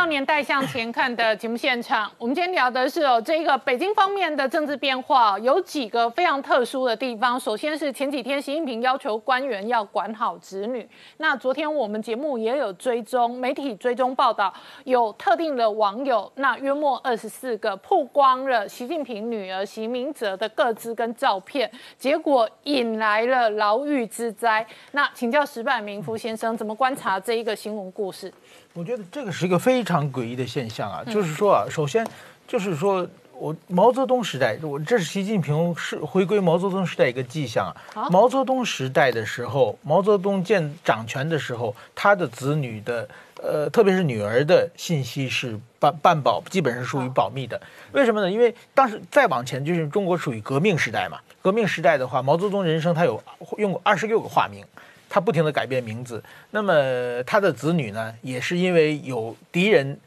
年代向前看的节目现场，我们今天聊的是哦，这个北京方面的政治变化有几个非常特殊的地方。首先是前几天习近平要求官员要管好子女，那昨天我们节目也有追踪，媒体追踪报道，有特定的网友，那约莫二十四个曝光了习近平女儿习明泽的个资跟照片，结果引来了牢狱之灾。那请教石柏明夫先生，怎么观察这一个新闻故事？我觉得这个是一个非常诡异的现象啊，就是说啊，首先就是说我毛泽东时代，我这是习近平是回归毛泽东时代一个迹象啊。毛泽东时代的时候，毛泽东建掌权的时候，他的子女的呃，特别是女儿的信息是半半保，基本上属于保密的。为什么呢？因为当时再往前就是中国属于革命时代嘛，革命时代的话，毛泽东人生他有用过二十六个化名。他不停的改变名字，那么他的子女呢，也是因为有敌人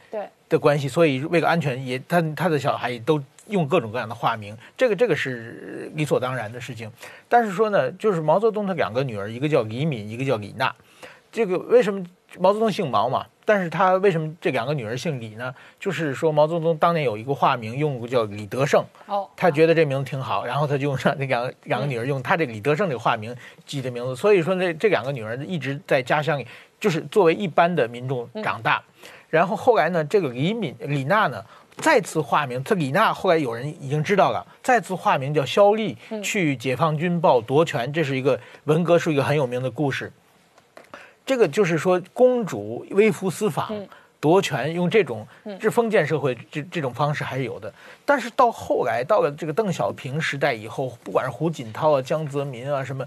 的关系，所以为了安全，也他他的小孩都用各种各样的化名，这个这个是理所当然的事情。但是说呢，就是毛泽东他两个女儿，一个叫李敏，一个叫李娜，这个为什么？毛泽东姓毛嘛，但是他为什么这两个女儿姓李呢？就是说毛泽东当年有一个化名，用过叫李德胜，哦，他觉得这名字挺好，然后他就用上那两个两个女儿用他这李德胜这个化名记的名字。所以说这这两个女儿一直在家乡里，就是作为一般的民众长大。然后后来呢，这个李敏、李娜呢再次化名，这李娜后来有人已经知道了，再次化名叫肖丽，去解放军报夺权，这是一个文革是一个很有名的故事。这个就是说，公主微服私访夺权，用这种这封建社会这这种方式还是有的。但是到后来，到了这个邓小平时代以后，不管是胡锦涛啊、江泽民啊什么，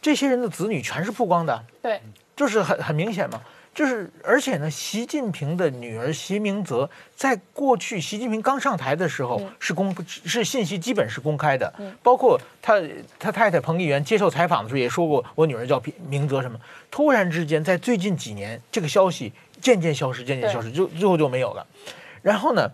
这些人的子女全是曝光的。对，就是很很明显嘛。就是而且呢，习近平的女儿习明泽在过去习近平刚上台的时候是公是信息基本是公开的，包括他他太太彭丽媛接受采访的时候也说过，我女儿叫明泽什么。突然之间，在最近几年，这个消息渐渐消失，渐渐消失，就最后就没有了。然后呢？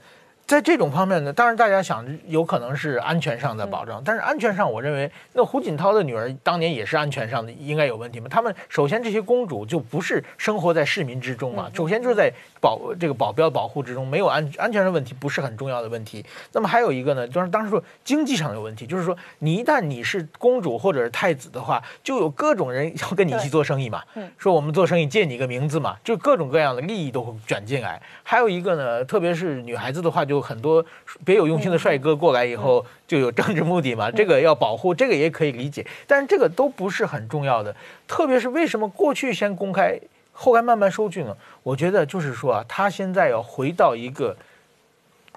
在这种方面呢，当然大家想有可能是安全上的保障，但是安全上，我认为那胡锦涛的女儿当年也是安全上的应该有问题嘛？他们首先这些公主就不是生活在市民之中嘛，首先就是在保这个保镖保护之中，没有安安全的问题不是很重要的问题。那么还有一个呢，就是当时说经济上有问题，就是说你一旦你是公主或者是太子的话，就有各种人要跟你一起做生意嘛，说我们做生意借你个名字嘛，就各种各样的利益都会卷进来。还有一个呢，特别是女孩子的话就。很多别有用心的帅哥过来以后，就有政治目的嘛？这个要保护，这个也可以理解，但是这个都不是很重要的。特别是为什么过去先公开，后来慢慢收据呢？我觉得就是说啊，他现在要回到一个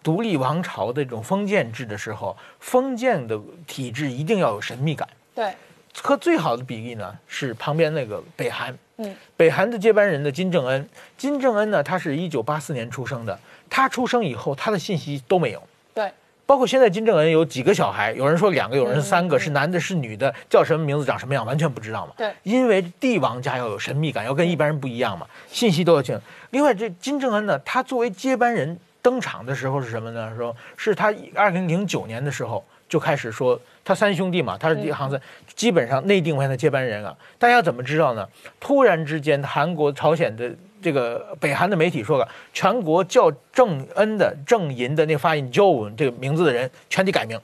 独立王朝的这种封建制的时候，封建的体制一定要有神秘感。对，和最好的比例呢是旁边那个北韩。嗯，北韩的接班人的金正恩，金正恩呢，他是一九八四年出生的。他出生以后，他的信息都没有。对，包括现在金正恩有几个小孩，有人说两个，有人三个，是男的，是女的，叫什么名字，长什么样，完全不知道嘛。对，因为帝王家要有神秘感，要跟一般人不一样嘛，信息都要清。另外，这金正恩呢，他作为接班人登场的时候是什么呢？说是他二零零九年的时候就开始说，他三兄弟嘛，他是第行三，基本上内定为他接班人啊。大家怎么知道呢？突然之间，韩国、朝鲜的。这个北韩的媒体说了，全国叫郑恩的郑银的那发音 Joe 这个名字的人全体改名，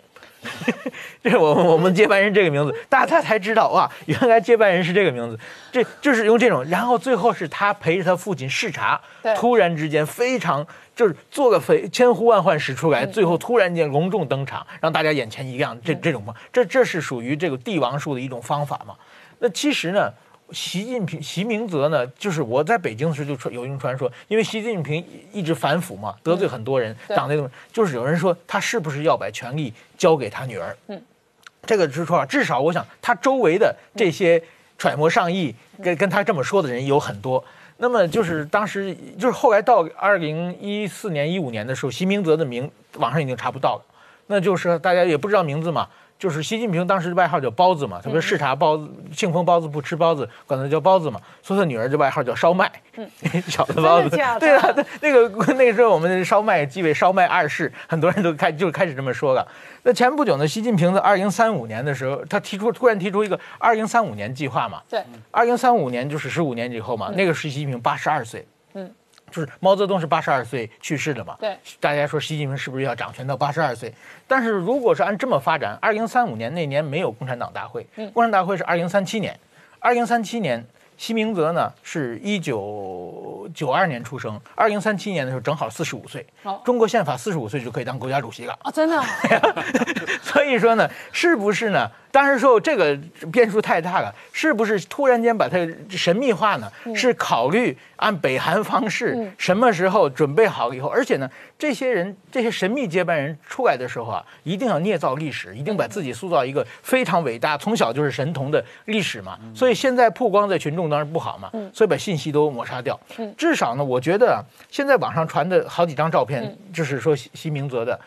这是我们我们接班人这个名字，大家才知道哇，原来接班人是这个名字，这就是用这种，然后最后是他陪着他父亲视察，突然之间非常就是做个非千呼万唤始出来，最后突然间隆重登场，让大家眼前一亮，这这种嘛，这这是属于这个帝王术的一种方法嘛？那其实呢？习近平、习明泽呢？就是我在北京的时候就传有一种传说，因为习近平一直反腐嘛，得罪很多人，党内的，就是有人说他是不是要把权力交给他女儿？嗯，这个是说至少我想他周围的这些揣摩上意跟跟他这么说的人有很多。那么就是当时就是后来到二零一四年、一五年的时候，习明泽的名网上已经查不到了，那就是大家也不知道名字嘛。就是习近平当时的外号叫包子嘛，他不是视察包子，庆丰包子不吃包子，管他叫包子嘛。所以他女儿的外号叫烧麦，嗯小的包子。对啊，那个 那个时候我们烧麦即为烧麦二世，很多人都开就开始这么说了。那前不久呢，习近平在二零三五年的时候，他提出突然提出一个二零三五年计划嘛。对，二零三五年就是十五年以后嘛，那个是习近平八十二岁。嗯。就是毛泽东是八十二岁去世的嘛？对，大家说习近平是不是要掌权到八十二岁？但是如果是按这么发展，二零三五年那年没有共产党大会，共产党大会是二零三七年，二零三七年。西明泽呢，是一九九二年出生，二零三七年的时候正好四十五岁。中国宪法四十五岁就可以当国家主席了啊！真的。所以说呢，是不是呢？当然说这个变数太大了，是不是突然间把它神秘化呢？是考虑按北韩方式，什么时候准备好了以后，而且呢，这些人这些神秘接班人出来的时候啊，一定要捏造历史，一定把自己塑造一个非常伟大，从小就是神童的历史嘛。所以现在曝光在群众。当然不好嘛，所以把信息都抹杀掉。至少呢，我觉得现在网上传的好几张照片，就是说西西明泽的，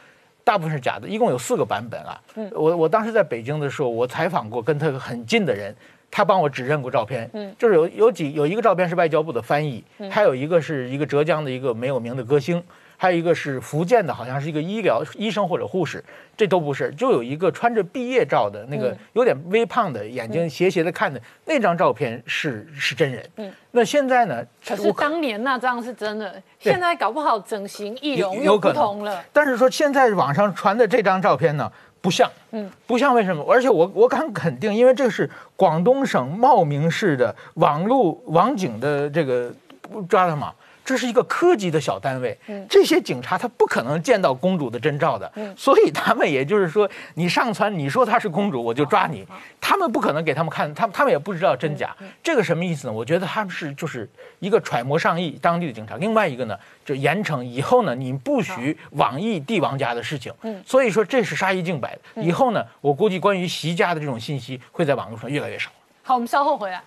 大部分是假的。一共有四个版本啊。我我当时在北京的时候，我采访过跟他很近的人，他帮我指认过照片。嗯就是有有几有一个照片是外交部的翻译，还有一个是一个浙江的一个没有名的歌星。还有一个是福建的，好像是一个医疗医生或者护士，这都不是，就有一个穿着毕业照的那个有点微胖的，眼睛斜斜的看的那张照片是是真人。嗯，那现在呢？可是当年那张是真的，现在搞不好整形易容又不同了。但是说现在网上传的这张照片呢，不像，嗯，不像为什么？而且我我敢肯定，因为这是广东省茂名市的网路网警的这个抓的嘛。这是一个科级的小单位，这些警察他不可能见到公主的真照的，所以他们也就是说，你上传你说她是公主，我就抓你，他们不可能给他们看，他们他们也不知道真假，这个什么意思呢？我觉得他们是就是一个揣摩上意当地的警察，另外一个呢，就严惩以后呢，你不许网易帝王家的事情，所以说这是杀一儆百的，以后呢，我估计关于习家的这种信息会在网络上越来越少。好，我们稍后回来。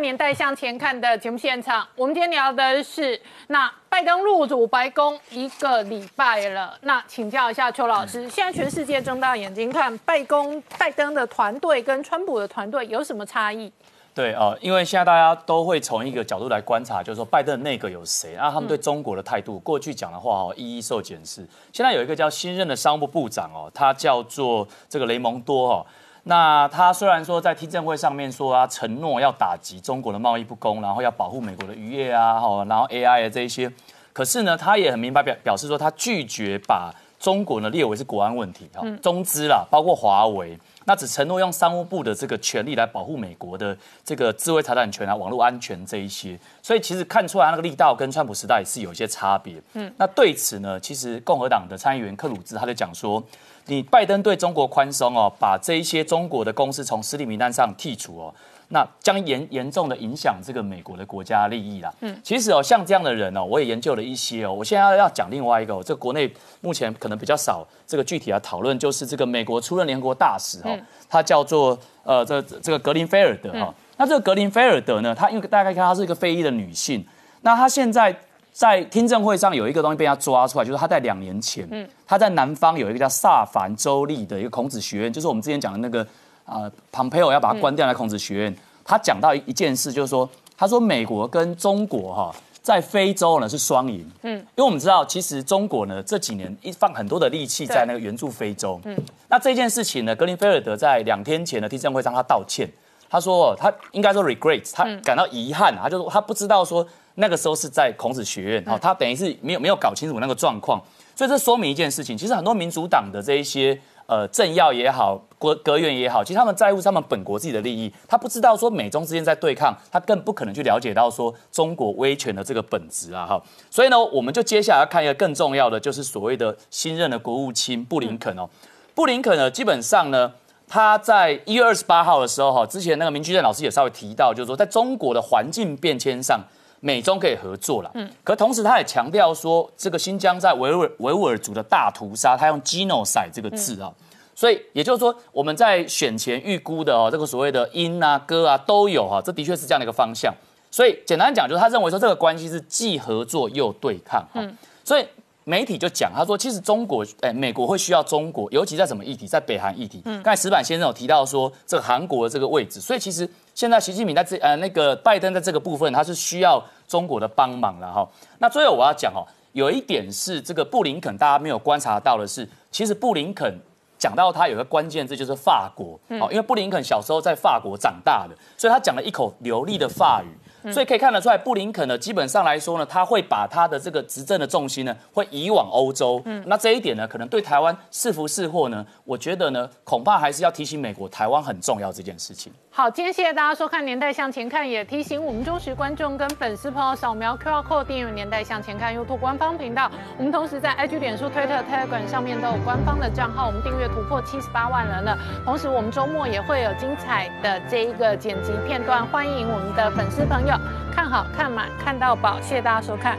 年代向前看的节目现场，我们今天聊的是那拜登入主白宫一个礼拜了，那请教一下邱老师，现在全世界睁大眼睛看拜登，拜登的团队跟川普的团队有什么差异？对哦，因为现在大家都会从一个角度来观察，就是说拜登内阁有谁，然后他们对中国的态度，过去讲的话哦，一一受检视。现在有一个叫新任的商务部长哦，他叫做这个雷蒙多哦。那他虽然说在听证会上面说啊，承诺要打击中国的贸易不公，然后要保护美国的渔业啊，哈，然后 AI 啊这一些，可是呢，他也很明白表表示说，他拒绝把中国呢列为是国安问题哈，中资啦，包括华为。那只承诺用商务部的这个权利来保护美国的这个智慧财产权啊、网络安全这一些，所以其实看出来那个力道跟川普时代是有一些差别。嗯，那对此呢，其实共和党的参议员克鲁兹他就讲说，你拜登对中国宽松哦，把这一些中国的公司从实体名单上剔除哦。那将严严重的影响这个美国的国家利益啦。嗯，其实哦，像这样的人哦，我也研究了一些哦。我现在要讲另外一个，这国内目前可能比较少这个具体的讨论，就是这个美国出任联合国大使哦，他叫做呃这这个格林菲尔德哈。那这个格林菲尔德呢，他因为大家看他是一个非裔的女性，那她现在在听证会上有一个东西被他抓出来，就是他在两年前，嗯，他在南方有一个叫萨凡州立的一个孔子学院，就是我们之前讲的那个。啊，庞培尔要把它关掉的孔子学院。他讲到一件事，就是说，他说美国跟中国哈在非洲呢是双赢。嗯，因为我们知道，其实中国呢这几年一放很多的力气在那个援助非洲。嗯，那这件事情呢，格林菲尔德在两天前的听证会上他道歉，他说他应该说 regret，他感到遗憾，他就说他不知道说那个时候是在孔子学院，哦，他等于是没有没有搞清楚那个状况，所以这说明一件事情，其实很多民主党的这一些。呃，政要也好，国阁员也好，其实他们在乎他们本国自己的利益，他不知道说美中之间在对抗，他更不可能去了解到说中国威权的这个本质啊，哈。所以呢，我们就接下来要看一个更重要的，就是所谓的新任的国务卿布林肯哦。布林肯呢，基本上呢，他在一月二十八号的时候，哈，之前那个民居正老师也稍微提到，就是说在中国的环境变迁上，美中可以合作了。嗯。可同时他也强调说，这个新疆在维吾尔维吾尔族的大屠杀，他用 genocide 这个字啊。所以也就是说，我们在选前预估的哦，这个所谓的音啊、歌啊都有哈，这的确是这样的一个方向。所以简单讲，就是他认为说这个关系是既合作又对抗。嗯，所以媒体就讲，他说其实中国，哎，美国会需要中国，尤其在什么议题，在北韩议题。嗯，刚才石板先生有提到说这个韩国的这个位置，所以其实现在习近平在这呃那个拜登在这个部分，他是需要中国的帮忙了哈。那最后我要讲哦，有一点是这个布林肯大家没有观察到的是，其实布林肯。讲到他有个关键字就是法国，哦，因为布林肯小时候在法国长大的，所以他讲了一口流利的法语。所以可以看得出来，布林肯呢，基本上来说呢，他会把他的这个执政的重心呢，会移往欧洲。嗯，那这一点呢，可能对台湾是福是祸呢？我觉得呢，恐怕还是要提醒美国，台湾很重要这件事情。好，今天谢谢大家收看《年代向前看》，也提醒我们忠实观众跟粉丝朋友扫描 QR Code 订阅《年代向前看》YouTube 官方频道。我们同时在 IG、脸书、Twitter、Telegram 上面都有官方的账号，我们订阅突破七十八万人了。同时，我们周末也会有精彩的这一个剪辑片段，欢迎我们的粉丝朋友。看好看满看到饱，谢谢大家收看。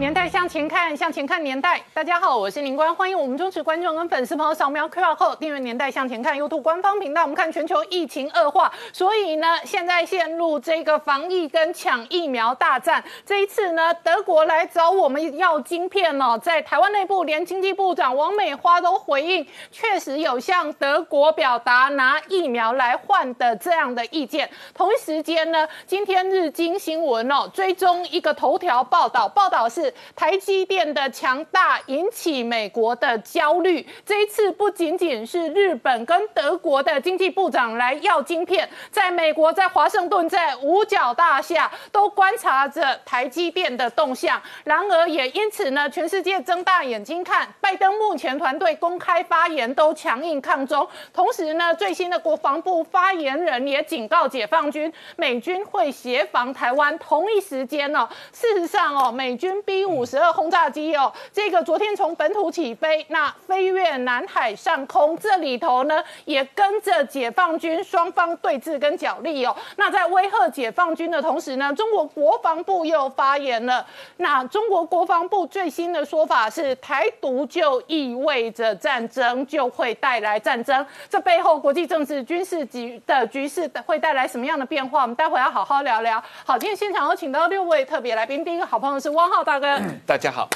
年代向前看，向前看年代。大家好，我是林官，欢迎我们忠实观众跟粉丝朋友扫描 QR Code 订阅《年代向前看》YouTube 官方频道。我们看全球疫情恶化，所以呢，现在陷入这个防疫跟抢疫苗大战。这一次呢，德国来找我们要晶片哦，在台湾内部，连经济部长王美花都回应，确实有向德国表达拿疫苗来换的这样的意见。同一时间呢，今天日经新闻哦，追踪一个头条报道，报道是。台积电的强大引起美国的焦虑。这一次不仅仅是日本跟德国的经济部长来要晶片，在美国在华盛顿在五角大厦都观察着台积电的动向。然而也因此呢，全世界睁大眼睛看，拜登目前团队公开发言都强硬抗中。同时呢，最新的国防部发言人也警告解放军，美军会协防台湾。同一时间呢，事实上哦，美军逼 B 五十二轰炸机哦，这个昨天从本土起飞，那飞越南海上空，这里头呢也跟着解放军双方对峙跟角力哦。那在威吓解放军的同时呢，中国国防部又发言了。那中国国防部最新的说法是，台独就意味着战争，就会带来战争。这背后国际政治军事局的局势会带来什么样的变化？我们待会要好好聊聊。好，今天现场有请到六位特别来宾，第一个好朋友是汪浩大，大家好。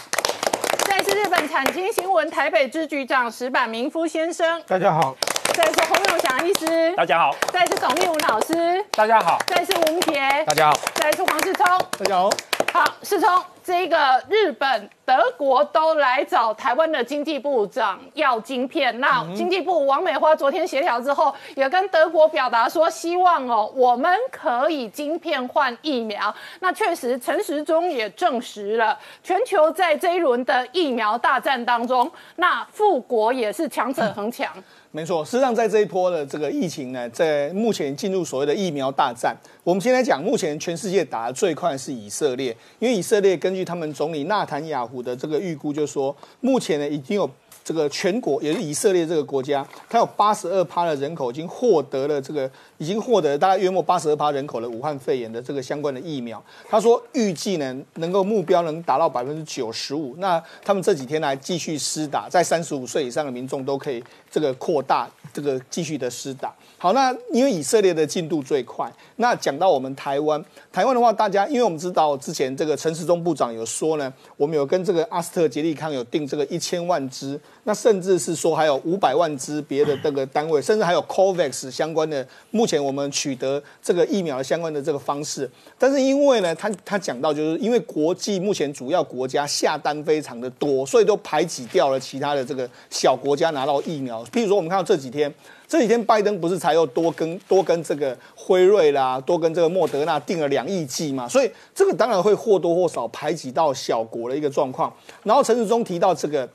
再是日本产经新闻台北支局长石坂明夫先生，大家好。再是洪永祥医师，大家好。再是董立文老师，大家好。再是吴杰，大家好。再是黄世聪，大家好。好，世聪，这个日本、德国都来找台湾的经济部长要晶片。那经济部王美花昨天协调之后，也跟德国表达说，希望哦，我们可以晶片换疫苗。那确实，陈时中也证实了，全球在这一轮的疫苗大战当中，那富国也是强者恒强。没错，事实上，在这一波的这个疫情呢，在目前进入所谓的疫苗大战。我们先来讲，目前全世界打的最快是以色列，因为以色列根据他们总理纳坦雅胡的这个预估，就是说目前呢已经有。这个全国也是以色列这个国家，它有八十二趴的人口已经获得了这个，已经获得大概约莫八十二趴人口的武汉肺炎的这个相关的疫苗。他说预计呢能够目标能达到百分之九十五。那他们这几天来继续施打，在三十五岁以上的民众都可以这个扩大这个继续的施打。好，那因为以色列的进度最快，那讲到我们台湾，台湾的话，大家因为我们知道之前这个陈时中部长有说呢，我们有跟这个阿斯特捷利康有订这个一千万支。那甚至是说还有五百万支别的这个单位，甚至还有 COVAX 相关的，目前我们取得这个疫苗相关的这个方式。但是因为呢，他他讲到就是因为国际目前主要国家下单非常的多，所以都排挤掉了其他的这个小国家拿到疫苗。譬如说我们看到这几天，这几天拜登不是才又多跟多跟这个辉瑞啦，多跟这个莫德纳订了两亿剂嘛，所以这个当然会或多或少排挤到小国的一个状况。然后陈世忠提到这个。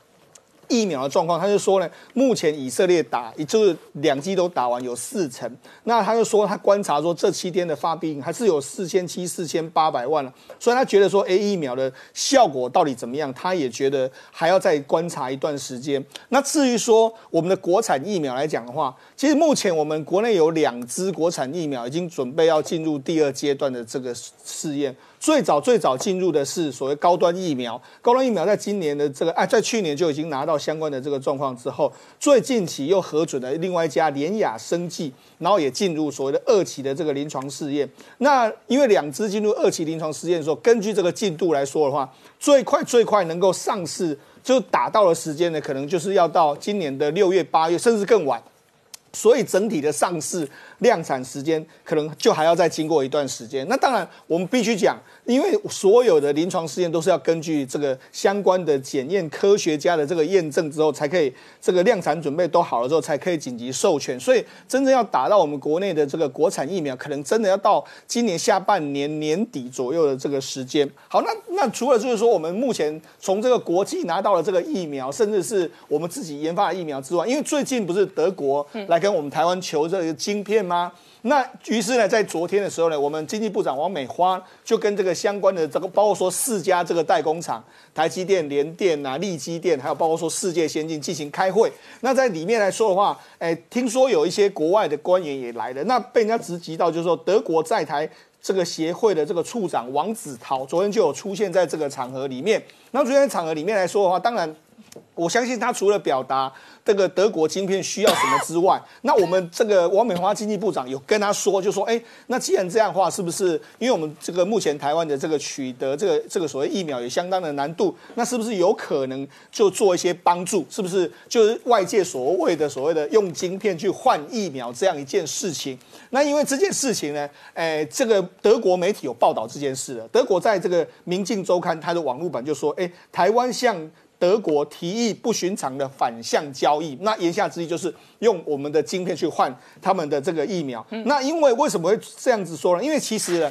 疫苗的状况，他就说呢，目前以色列打，也就是两剂都打完有四成。那他就说，他观察说这七天的发病还是有四千七、四千八百万了。所以他觉得说，A 疫苗的效果到底怎么样？他也觉得还要再观察一段时间。那至于说我们的国产疫苗来讲的话，其实目前我们国内有两支国产疫苗已经准备要进入第二阶段的这个试验。最早最早进入的是所谓高端疫苗，高端疫苗在今年的这个哎，在去年就已经拿到相关的这个状况之后，最近期又核准了另外一家联雅生技，然后也进入所谓的二期的这个临床试验。那因为两支进入二期临床试验的时候，根据这个进度来说的话，最快最快能够上市就打到的时间呢，可能就是要到今年的六月、八月，甚至更晚。所以整体的上市。量产时间可能就还要再经过一段时间。那当然，我们必须讲，因为所有的临床试验都是要根据这个相关的检验科学家的这个验证之后，才可以这个量产准备都好了之后，才可以紧急授权。所以，真正要打到我们国内的这个国产疫苗，可能真的要到今年下半年年底左右的这个时间。好，那那除了就是说，我们目前从这个国际拿到了这个疫苗，甚至是我们自己研发的疫苗之外，因为最近不是德国来跟我们台湾求这个晶片。吗？那于是呢，在昨天的时候呢，我们经济部长王美花就跟这个相关的这个，包括说四家这个代工厂，台积电、联电啊、力基电，还有包括说世界先进进行开会。那在里面来说的话，哎，听说有一些国外的官员也来了，那被人家直击到，就是说德国在台这个协会的这个处长王子涛，昨天就有出现在这个场合里面。那昨天场合里面来说的话，当然。我相信他除了表达这个德国晶片需要什么之外，那我们这个王美花经济部长有跟他说，就说，哎，那既然这样的话，是不是因为我们这个目前台湾的这个取得这个这个所谓疫苗有相当的难度，那是不是有可能就做一些帮助？是不是就是外界所谓的所谓的用晶片去换疫苗这样一件事情？那因为这件事情呢，哎，这个德国媒体有报道这件事了。德国在这个《明镜周刊》它的网络版就说，哎，台湾向德国提议不寻常的反向交易，那言下之意就是用我们的晶片去换他们的这个疫苗。那因为为什么会这样子说呢？因为其实呢。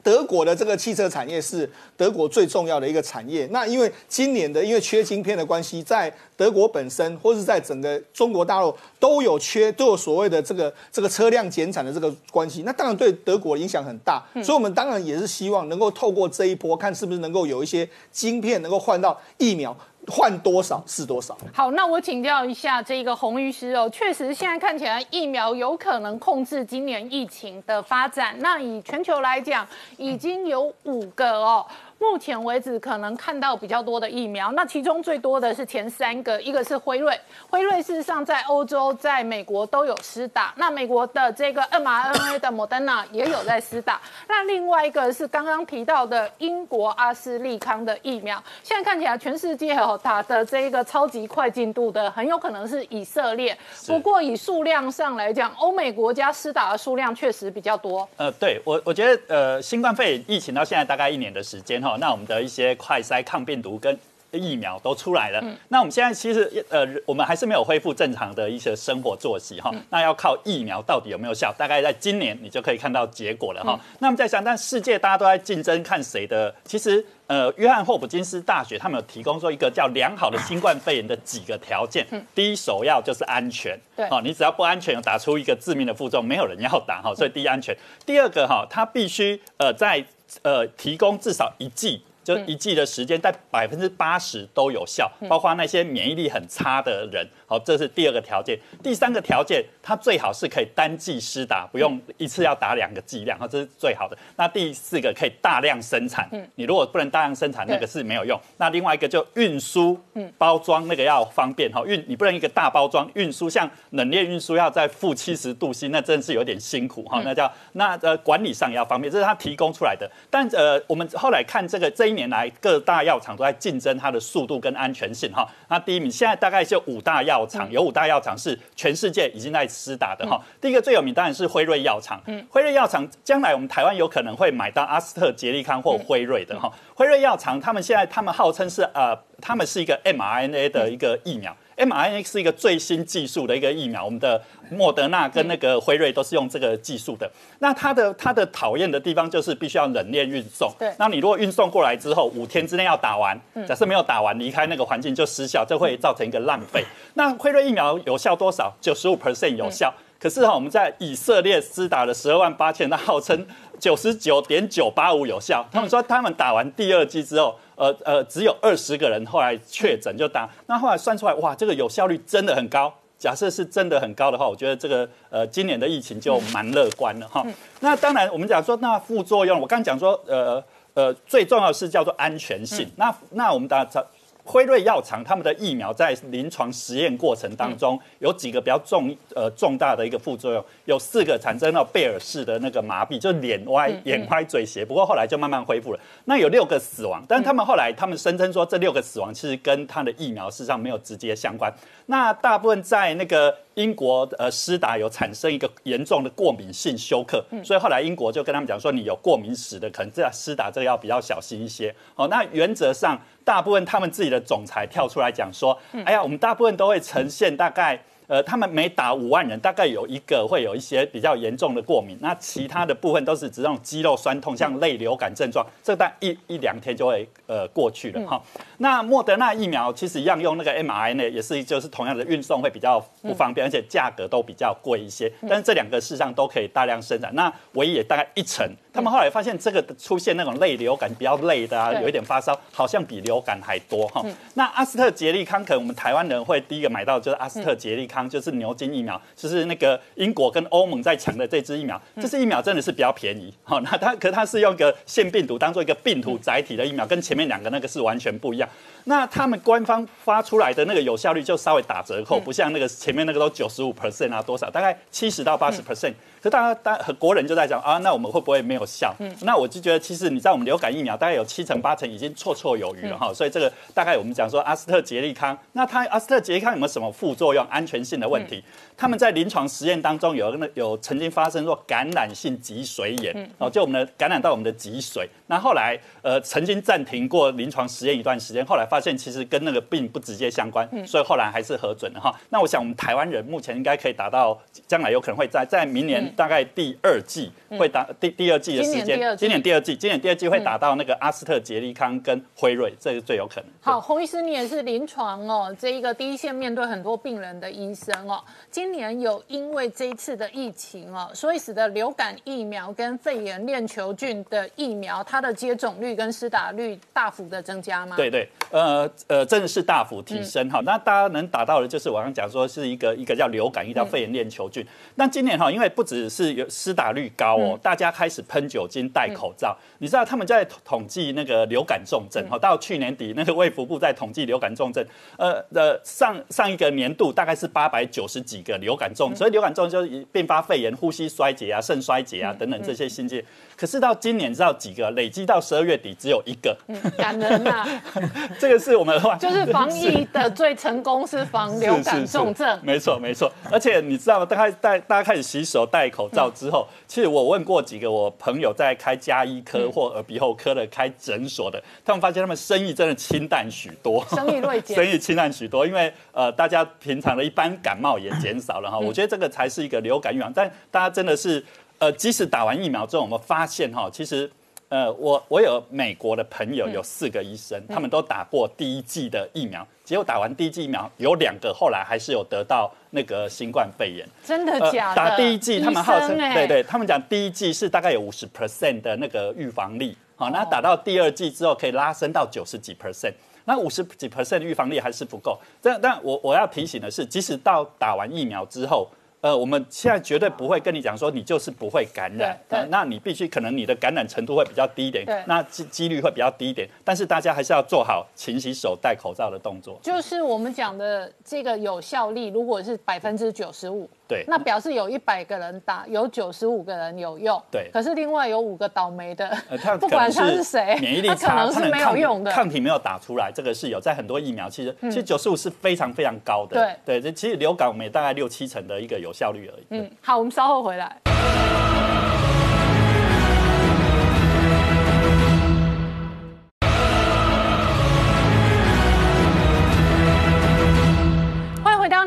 德国的这个汽车产业是德国最重要的一个产业。那因为今年的因为缺晶片的关系，在德国本身或是在整个中国大陆都有缺，都有所谓的这个这个车辆减产的这个关系。那当然对德国影响很大。所以我们当然也是希望能够透过这一波，看是不是能够有一些晶片能够换到疫苗。换多少是多少。好，那我请教一下这个洪医师哦，确实现在看起来疫苗有可能控制今年疫情的发展。那以全球来讲，已经有五个哦。目前为止，可能看到比较多的疫苗，那其中最多的是前三个，一个是辉瑞，辉瑞事实上在欧洲、在美国都有施打，那美国的这个 mRNA 的 Moderna 也有在施打，那另外一个是刚刚提到的英国阿斯利康的疫苗，现在看起来全世界哦打的这一个超级快进度的，很有可能是以色列，不过以数量上来讲，欧美国家施打的数量确实比较多。呃，对我我觉得呃，新冠肺炎疫情到现在大概一年的时间哈。那我们的一些快筛抗病毒跟疫苗都出来了。那我们现在其实呃，我们还是没有恢复正常的一些生活作息哈。那要靠疫苗到底有没有效？大概在今年你就可以看到结果了哈。那我们在想，但世界大家都在竞争，看谁的？其实呃，约翰霍普金斯大学他们有提供说一个叫良好的新冠肺炎的几个条件。第一，首要就是安全。对，哦，你只要不安全，有打出一个致命的负重，没有人要打哈。所以第一安全。第二个哈，它必须呃在呃，提供至少一剂，就一剂的时间，在百分之八十都有效，包括那些免疫力很差的人。好，这是第二个条件。第三个条件，它最好是可以单剂施打，不用一次要打两个剂量，哈，这是最好的。那第四个可以大量生产。嗯，你如果不能大量生产，那个是没有用。那另外一个就运输、包装那个要方便哈，运你不能一个大包装运输，像冷链运输要在负七十度 C，那真的是有点辛苦哈。那叫那呃管理上也要方便，这是他提供出来的。但呃，我们后来看这个这一年来各大药厂都在竞争它的速度跟安全性哈。那第一名现在大概就五大药。药厂有五大药厂是全世界已经在施打的哈。第一个最有名当然是辉瑞药厂，辉瑞药厂将来我们台湾有可能会买到阿斯特捷利康或辉瑞的哈。辉瑞药厂他们现在他们号称是呃，他们是一个 mRNA 的一个疫苗。mRNA 是一个最新技术的一个疫苗，我们的莫德纳跟那个辉瑞都是用这个技术的。那它的它的讨厌的地方就是必须要冷链运送。对，那你如果运送过来之后五天之内要打完，假设没有打完离开那个环境就失效，这会造成一个浪费。那辉瑞疫苗有效多少？九十五 percent 有效。可是哈，我们在以色列施打了十二万八千，那号称九十九点九八五有效。他们说他们打完第二剂之后。呃呃，只有二十个人后来确诊就打，那后来算出来，哇，这个有效率真的很高。假设是真的很高的话，我觉得这个呃，今年的疫情就蛮乐观了哈。那当然，我们讲说那副作用，我刚刚讲说，呃呃，最重要的是叫做安全性。那那我们大家。辉瑞药厂他们的疫苗在临床实验过程当中有几个比较重呃重大的一个副作用，有四个产生了贝尔氏的那个麻痹，就脸歪、眼歪、嘴斜。不过后来就慢慢恢复了。那有六个死亡，但他们后来他们声称说这六个死亡其实跟他的疫苗事实上没有直接相关。那大部分在那个。英国呃施打有产生一个严重的过敏性休克，所以后来英国就跟他们讲说，你有过敏史的，可能这样施打这个要比较小心一些。哦，那原则上大部分他们自己的总裁跳出来讲说，哎呀，我们大部分都会呈现大概。呃，他们每打五万人，大概有一个会有一些比较严重的过敏，那其他的部分都是只种肌肉酸痛，像类流感症状，这大一一两天就会呃过去了哈。那莫德纳疫苗其实一样用那个 mRNA，也是就是同样的运送会比较不方便，而且价格都比较贵一些。但是这两个事实上都可以大量生产，那唯一也大概一成。他们后来发现这个出现那种类流感比较累的啊，有一点发烧，好像比流感还多哈。那阿斯特捷利康可能我们台湾人会第一个买到就是阿斯特捷利康，就是牛津疫苗，就是那个英国跟欧盟在抢的这支疫苗，这支疫苗真的是比较便宜。好，那它可它是用个腺病毒当做一个病毒载体的疫苗，跟前面两个那个是完全不一样。那他们官方发出来的那个有效率就稍微打折扣，不像那个前面那个都九十五 percent 啊，多少大概七十到八十 percent。可大家大和国人就在讲啊，那我们会不会没有效？那我就觉得其实你在我们流感疫苗大概有七成八成已经绰绰有余了哈，所以这个大概我们讲说阿斯特捷利康，那它阿斯特捷利康有没有什么副作用、安全性的问题？他们在临床实验当中有那有曾经发生过感染性脊髓炎，哦，就我们的感染到我们的脊髓。那后来呃曾经暂停过临床实验一段时间，后来发现其实跟那个并不直接相关，所以后来还是核准了哈。那我想我们台湾人目前应该可以达到，将来有可能会在在明年大概第二季会打第第二季的时间，今年第二季，今年第二季会打到那个阿斯特捷利康跟辉瑞，这是最有可能。好，洪医师，你也是临床哦，这一个第一线面对很多病人的医生哦。今年有因为这一次的疫情哦，所以使得流感疫苗跟肺炎链球菌的疫苗，它的接种率跟施打率大幅的增加吗？对对，呃呃，真的是大幅提升哈。那大家能打到的，就是我刚讲说是一个一个叫流感，一个叫肺炎链球菌。那今年哈，因为不只是有施打率高哦，大家开始喷酒精、戴口罩。你知道他们在统计那个流感重症哈，到去年底那个卫福部在统计流感重症，呃呃，上上一个年度大概是八百九十几个流感重，所以流感重症就是并发肺炎、呼吸衰竭啊、肾衰竭啊等等这些新界。可是到今年知道几个，累积到十二月底只有一个，感人呐、这个是我们的话，就是防疫的最成功是防流感重症。没错没错。而且你知道吗？大概大大家开始洗手、戴口罩之后，其实我问过几个我朋友在开加医科或耳鼻喉科的开诊所的，他们发现他们生意真的清淡许多，生意锐减 生意清淡许多，因为呃大家平常的一般感冒也减少了哈。我觉得这个才是一个流感预防，但大家真的是呃，即使打完疫苗之后，我们发现哈，其实。呃，我我有美国的朋友，有四个医生，他们都打过第一剂的疫苗，结果打完第一剂疫苗，有两个后来还是有得到那个新冠肺炎。真的假的？打第一剂，他们号称对对，他们讲第一剂是大概有五十 percent 的那个预防力，好，那打到第二剂之后可以拉升到九十几 percent。那五十几 percent 的预防力还是不够，但但我我要提醒的是，即使到打完疫苗之后，呃，我们现在绝对不会跟你讲说你就是不会感染，那你必须可能你的感染程度会比较低一点对，那几几率会比较低一点，但是大家还是要做好勤洗手、戴口罩的动作。就是我们讲的这个有效率，如果是百分之九十五，对那表示有一百个人打，有九十五个人有用，对可是另外有五个倒霉的，不管他是谁，免疫力他可，能是没有用的。嗯抗体没有打出来，这个是有在很多疫苗，其实其实九十五是非常非常高的。对对，这其实流感我们也大概六七成的一个有效率而已。嗯，好，我们稍后回来。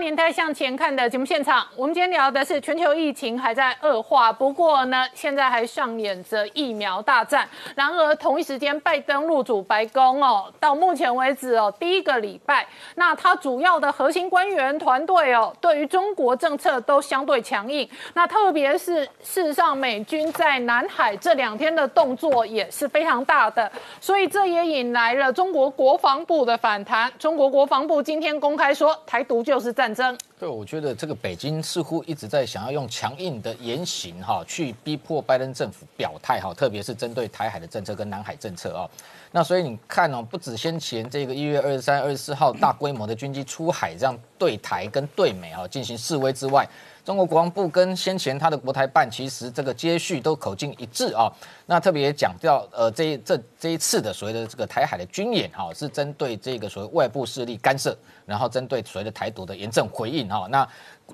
年代向前看》的节目现场。我们今天聊的是全球疫情还在恶化，不过呢，现在还上演着疫苗大战。然而，同一时间，拜登入主白宫哦，到目前为止哦，第一个礼拜，那他主要的核心官员团队哦，对于中国政策都相对强硬。那特别是事实上，美军在南海这两天的动作也是非常大的，所以这也引来了中国国防部的反弹。中国国防部今天公开说，台独就是战争。对，我觉得这个北京似乎一直在想要用强硬的言行哈，去逼迫拜登政府表态哈，特别是针对台海的政策跟南海政策啊。那所以你看哦，不止先前这个一月二十三、二十四号大规模的军机出海这样对台跟对美啊进行示威之外，中国国防部跟先前他的国台办其实这个接续都口径一致啊。那特别讲到呃这一这这一次的所谓的这个台海的军演哈，是针对这个所谓外部势力干涉，然后针对所谓的台独的严正回应哈。那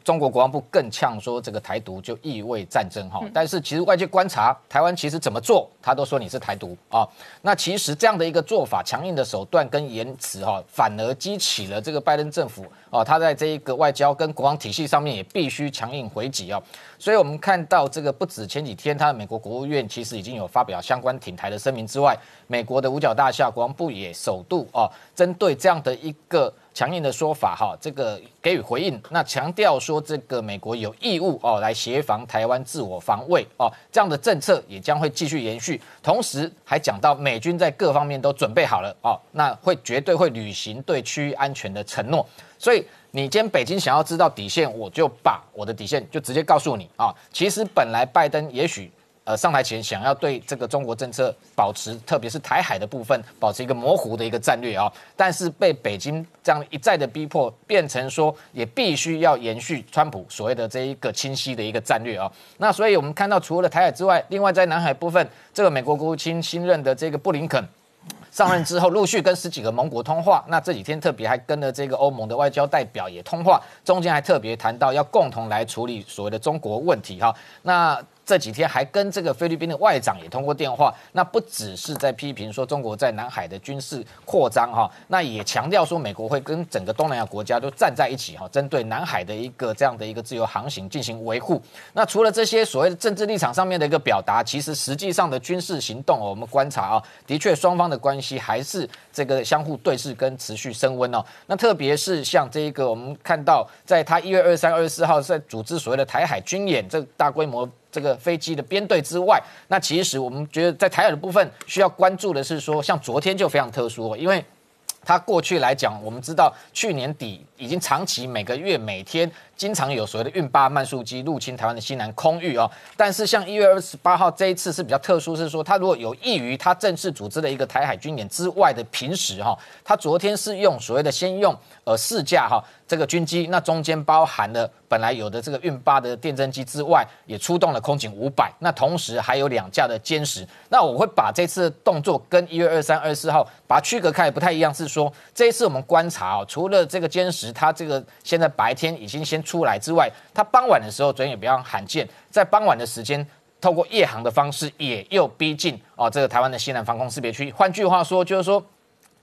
中国国防部更呛说这个台独就意味战争哈，但是其实外界观察台湾其实怎么做，他都说你是台独啊。那其实这样的一个做法，强硬的手段跟言辞哈，反而激起了这个拜登政府啊，他在这一个外交跟国防体系上面也必须强硬回击啊。所以我们看到这个不止前几天，他的美国国务院其实已经有发表相关挺台的声明之外，美国的五角大厦国防部也首度哦，针对这样的一个。强硬的说法哈，这个给予回应，那强调说这个美国有义务哦来协防台湾自我防卫哦，这样的政策也将会继续延续。同时还讲到美军在各方面都准备好了哦，那会绝对会履行对区域安全的承诺。所以你今天北京想要知道底线，我就把我的底线就直接告诉你啊。其实本来拜登也许。呃，上台前想要对这个中国政策保持，特别是台海的部分，保持一个模糊的一个战略啊，但是被北京这样一再的逼迫，变成说也必须要延续川普所谓的这一个清晰的一个战略啊。那所以我们看到，除了台海之外，另外在南海部分，这个美国国务卿新任的这个布林肯上任之后，陆续跟十几个盟国通话，那这几天特别还跟了这个欧盟的外交代表也通话，中间还特别谈到要共同来处理所谓的中国问题哈。那这几天还跟这个菲律宾的外长也通过电话，那不只是在批评说中国在南海的军事扩张哈，那也强调说美国会跟整个东南亚国家都站在一起哈，针对南海的一个这样的一个自由航行进行维护。那除了这些所谓的政治立场上面的一个表达，其实实际上的军事行动，我们观察啊，的确双方的关系还是这个相互对视跟持续升温哦。那特别是像这一个我们看到，在他一月二三、二十四号在组织所谓的台海军演，这大规模。这个飞机的编队之外，那其实我们觉得在台海的部分需要关注的是说，像昨天就非常特殊，因为它过去来讲，我们知道去年底已经长期每个月每天。经常有所谓的运八慢速机入侵台湾的西南空域哦，但是像一月二十八号这一次是比较特殊，是说它如果有益于他正式组织的一个台海军演之外的平时哈，他昨天是用所谓的先用呃四架哈这个军机，那中间包含了本来有的这个运八的电侦机之外，也出动了空警五百，那同时还有两架的歼十，那我会把这次的动作跟一月二三二四号把它区隔开，不太一样，是说这一次我们观察哦，除了这个歼十，它这个现在白天已经先。出来之外，它傍晚的时候，昨天也比较罕见，在傍晚的时间，透过夜航的方式，也又逼近哦，这个台湾的西南防空识别区。换句话说，就是说，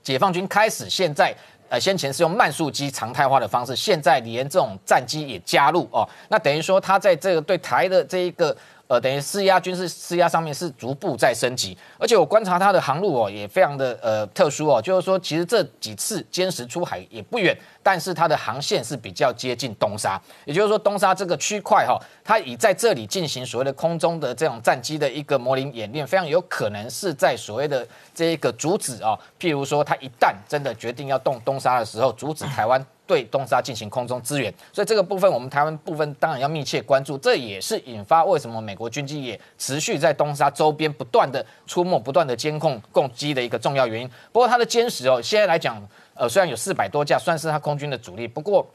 解放军开始现在，呃，先前是用慢速机常态化的方式，现在连这种战机也加入哦，那等于说，他在这个对台的这一个。呃，等于施压军事施压上面是逐步在升级，而且我观察它的航路哦，也非常的呃特殊哦，就是说其实这几次歼十出海也不远，但是它的航线是比较接近东沙，也就是说东沙这个区块哈，它已在这里进行所谓的空中的这种战机的一个模拟演练，非常有可能是在所谓的这一个阻止啊，譬如说它一旦真的决定要动东沙的时候，阻止台湾。对东沙进行空中支援，所以这个部分我们台湾部分当然要密切关注，这也是引发为什么美国军机也持续在东沙周边不断的出没、不断的监控攻击的一个重要原因。不过它的歼十哦，现在来讲，呃，虽然有四百多架，算是它空军的主力，不过。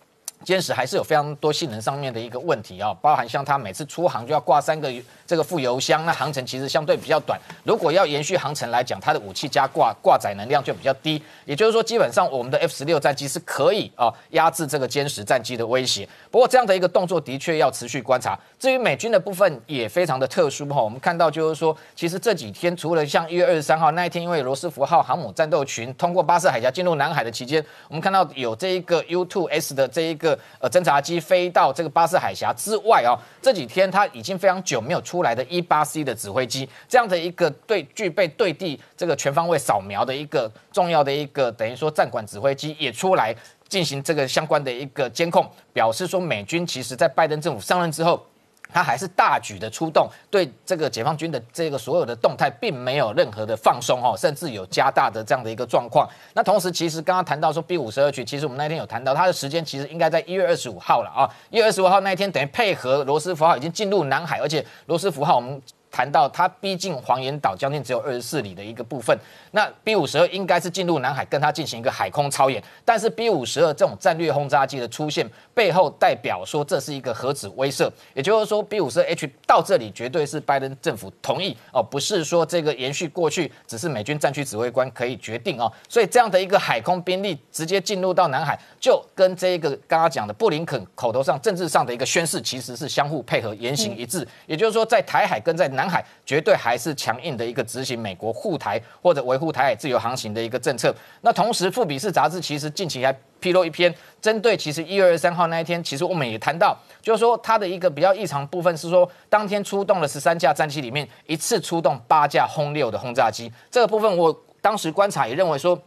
歼十还是有非常多性能上面的一个问题啊，包含像它每次出航就要挂三个这个副油箱，那航程其实相对比较短。如果要延续航程来讲，它的武器加挂挂载能量就比较低。也就是说，基本上我们的 F 十六战机是可以啊压制这个歼十战机的威胁。不过这样的一个动作的确要持续观察。至于美军的部分也非常的特殊哈，我们看到就是说，其实这几天除了像一月二十三号那一天，因为罗斯福号航母战斗群通过巴士海峡进入南海的期间，我们看到有这一个 U2S 的这一个。呃，侦察机飞到这个巴士海峡之外哦，这几天它已经非常久没有出出来的 E 八 C 的指挥机，这样的一个对具备对地这个全方位扫描的一个重要的一个等于说战管指挥机也出来进行这个相关的一个监控，表示说美军其实在拜登政府上任之后。他还是大举的出动，对这个解放军的这个所有的动态，并没有任何的放松哦，甚至有加大的这样的一个状况。那同时，其实刚刚谈到说 B 五十二区，其实我们那天有谈到，它的时间其实应该在一月二十五号了啊，一月二十五号那一天，等于配合罗斯福号已经进入南海，而且罗斯福号我们。谈到它逼近黄岩岛将近只有二十四里的一个部分，那 B 五十二应该是进入南海跟它进行一个海空超演，但是 B 五十二这种战略轰炸机的出现背后代表说这是一个核子威慑，也就是说 B 五十二 H 到这里绝对是拜登政府同意哦，不是说这个延续过去只是美军战区指挥官可以决定哦，所以这样的一个海空兵力直接进入到南海，就跟这个刚刚讲的布林肯口头上政治上的一个宣誓其实是相互配合言行一致，也就是说在台海跟在南。南海绝对还是强硬的一个执行美国护台或者维护台海自由航行的一个政策。那同时，《富比士》杂志其实近期还披露一篇，针对其实一月二十三号那一天，其实我们也谈到，就是说它的一个比较异常部分是说，当天出动了十三架战机里面，一次出动八架轰六的轰炸机。这个部分我当时观察也认为说。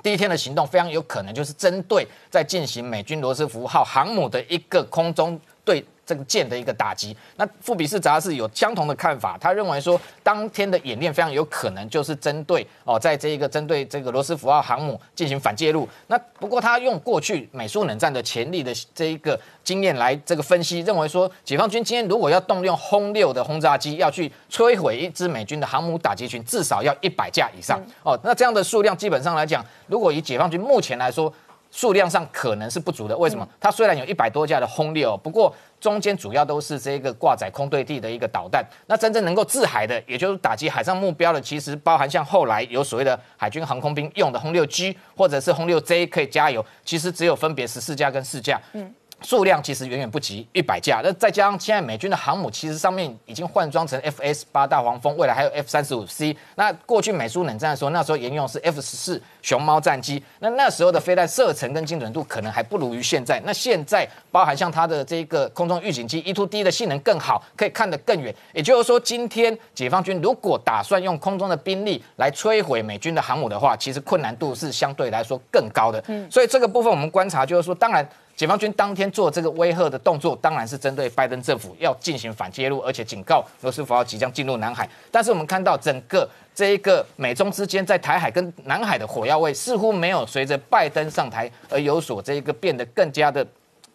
第一天的行动非常有可能就是针对在进行美军罗斯福号航母的一个空中对这个舰的一个打击。那富比士杂志有相同的看法，他认为说当天的演练非常有可能就是针对哦，在这一个针对这个罗斯福号航母进行反介入。那不过他用过去美苏冷战的潜力的这一个经验来这个分析，认为说解放军今天如果要动用轰六的轰炸机要去摧毁一支美军的航母打击群，至少要一百架以上哦。那这样的数量基本上来讲，如果以解放军目前来说，数量上可能是不足的。为什么？它虽然有一百多架的轰六，不过中间主要都是这个挂载空对地的一个导弹。那真正能够制海的，也就是打击海上目标的，其实包含像后来有所谓的海军航空兵用的轰六 G 或者是轰六 J 可以加油，其实只有分别十四架跟四架。嗯。数量其实远远不及一百架，那再加上现在美军的航母其实上面已经换装成 F S 八大黄蜂，未来还有 F 三十五 C。那过去美苏冷战的时候，那时候沿用是 F 十四熊猫战机，那那时候的飞弹射程跟精准度可能还不如于现在。那现在包含像它的这个空中预警机 E two D 的性能更好，可以看得更远。也就是说，今天解放军如果打算用空中的兵力来摧毁美军的航母的话，其实困难度是相对来说更高的。嗯，所以这个部分我们观察就是说，当然。解放军当天做这个威吓的动作，当然是针对拜登政府要进行反介入，而且警告罗斯福号即将进入南海。但是我们看到整个这一个美中之间在台海跟南海的火药味，似乎没有随着拜登上台而有所这一个变得更加的。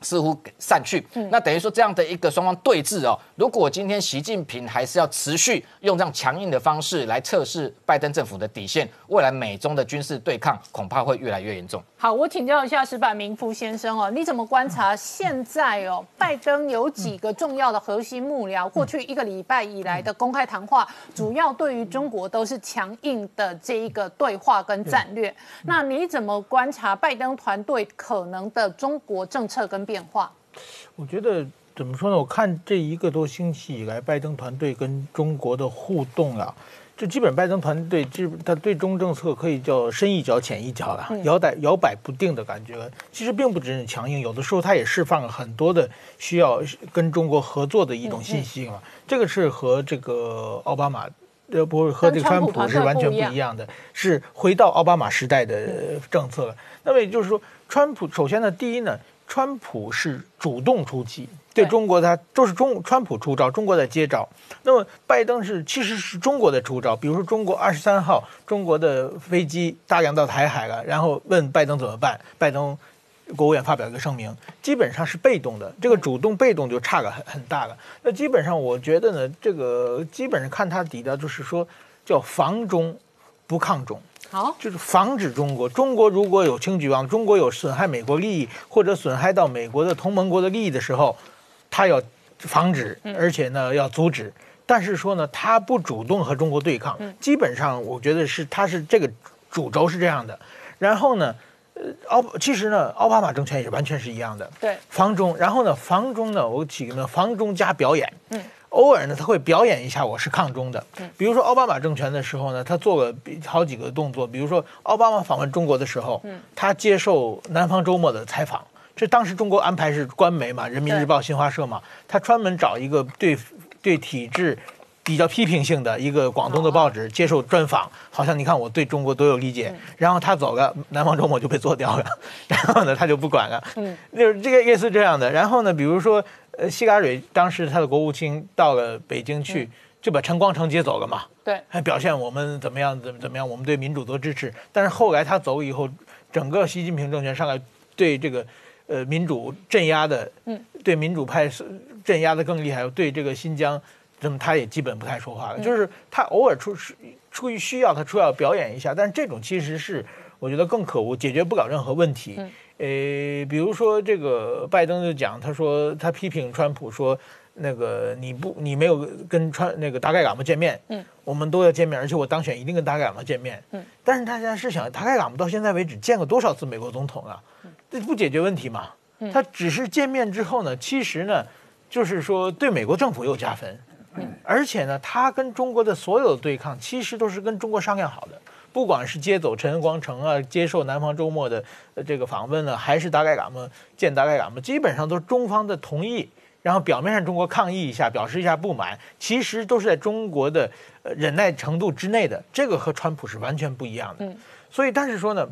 似乎散去，那等于说这样的一个双方对峙哦，如果今天习近平还是要持续用这样强硬的方式来测试拜登政府的底线，未来美中的军事对抗恐怕会越来越严重。好，我请教一下石板明夫先生哦，你怎么观察现在哦，拜登有几个重要的核心幕僚，过去一个礼拜以来的公开谈话，主要对于中国都是强硬的这一个对话跟战略。那你怎么观察拜登团队可能的中国政策跟？变化，我觉得怎么说呢？我看这一个多星期以来，拜登团队跟中国的互动啊，就基本拜登团队，这他对中政策可以叫深一脚浅一脚了，摇摆摇摆不定的感觉。其实并不只是强硬，有的时候他也释放了很多的需要跟中国合作的一种信息嘛。这个是和这个奥巴马，呃，不是和这个川普是完全不一样的，是回到奥巴马时代的政策了。那么也就是说，川普首先呢，第一呢。川普是主动出击，对中国他都是中川普出招，中国在接招。那么拜登是其实是中国的出招，比如说中国二十三号中国的飞机大量到台海了，然后问拜登怎么办，拜登国务院发表一个声明，基本上是被动的，这个主动被动就差个很很大了。那基本上我觉得呢，这个基本上看他底调就是说叫防中不抗中。好，就是防止中国。中国如果有轻举妄，中国有损害美国利益或者损害到美国的同盟国的利益的时候，他要防止，而且呢要阻止。但是说呢，他不主动和中国对抗。基本上，我觉得是他是这个主轴是这样的。然后呢，呃，奥其实呢，奥巴马政权也完全是一样的。对，防中。然后呢，防中呢，我起个呢，防中加表演。嗯。偶尔呢，他会表演一下我是抗中的。比如说奥巴马政权的时候呢，他做了好几个动作。比如说奥巴马访问中国的时候，他接受《南方周末》的采访。这当时中国安排是官媒嘛，《人民日报》、新华社嘛，他专门找一个对对体制比较批评性的一个广东的报纸接受专访，好像你看我对中国多有理解。然后他走了，《南方周末》就被做掉了。然后呢，他就不管了。嗯，就是这个意思这样的。然后呢，比如说。呃，希拉蕊当时他的国务卿到了北京去，就把陈光诚接走了嘛。对，还表现我们怎么样，怎么怎么样，我们对民主多支持。但是后来他走以后，整个习近平政权上来对这个呃民主镇压的，嗯，对民主派镇压的更厉害。对这个新疆，那么他也基本不太说话了。就是他偶尔出出于需要，他出要表演一下。但是这种其实是我觉得更可恶，解决不了任何问题。呃，比如说这个拜登就讲，他说他批评川普说，那个你不你没有跟川那个达盖喇嘛见面，嗯，我们都要见面，而且我当选一定跟达盖喇嘛见面，嗯，但是大家是想达盖喇嘛到现在为止见过多少次美国总统啊？这不解决问题嘛？他只是见面之后呢，其实呢，就是说对美国政府有加分，嗯，而且呢，他跟中国的所有对抗其实都是跟中国商量好的。不管是接走陈光诚啊，接受南方周末的这个访问呢，还是达盖嘎们见达盖嘎们，基本上都是中方的同意，然后表面上中国抗议一下，表示一下不满，其实都是在中国的忍耐程度之内的。这个和川普是完全不一样的。所以，但是说呢，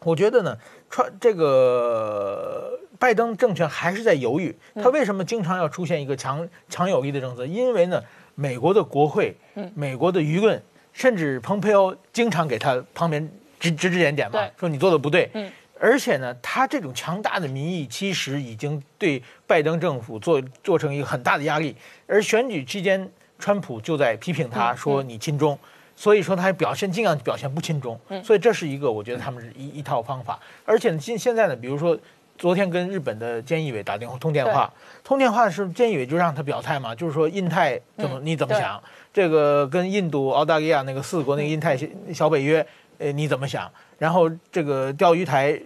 我觉得呢，川这个拜登政权还是在犹豫，他为什么经常要出现一个强强有力的政策？因为呢，美国的国会、美国的舆论，甚至蓬佩奥经常给他旁边指指指点点嘛，说你做的不对。嗯而且呢，他这种强大的民意其实已经对拜登政府做做成一个很大的压力。而选举期间，川普就在批评他说你亲中，所以说他表现尽量表现不亲中。所以这是一个我觉得他们是一一套方法。而且呢现现在呢，比如说昨天跟日本的菅义伟打电话通电话，通电话的时候，菅义伟就让他表态嘛，就是说印太怎么、你怎么想？这个跟印度、澳大利亚那个四国那个印太小小北约，呃，你怎么想？然后这个钓鱼台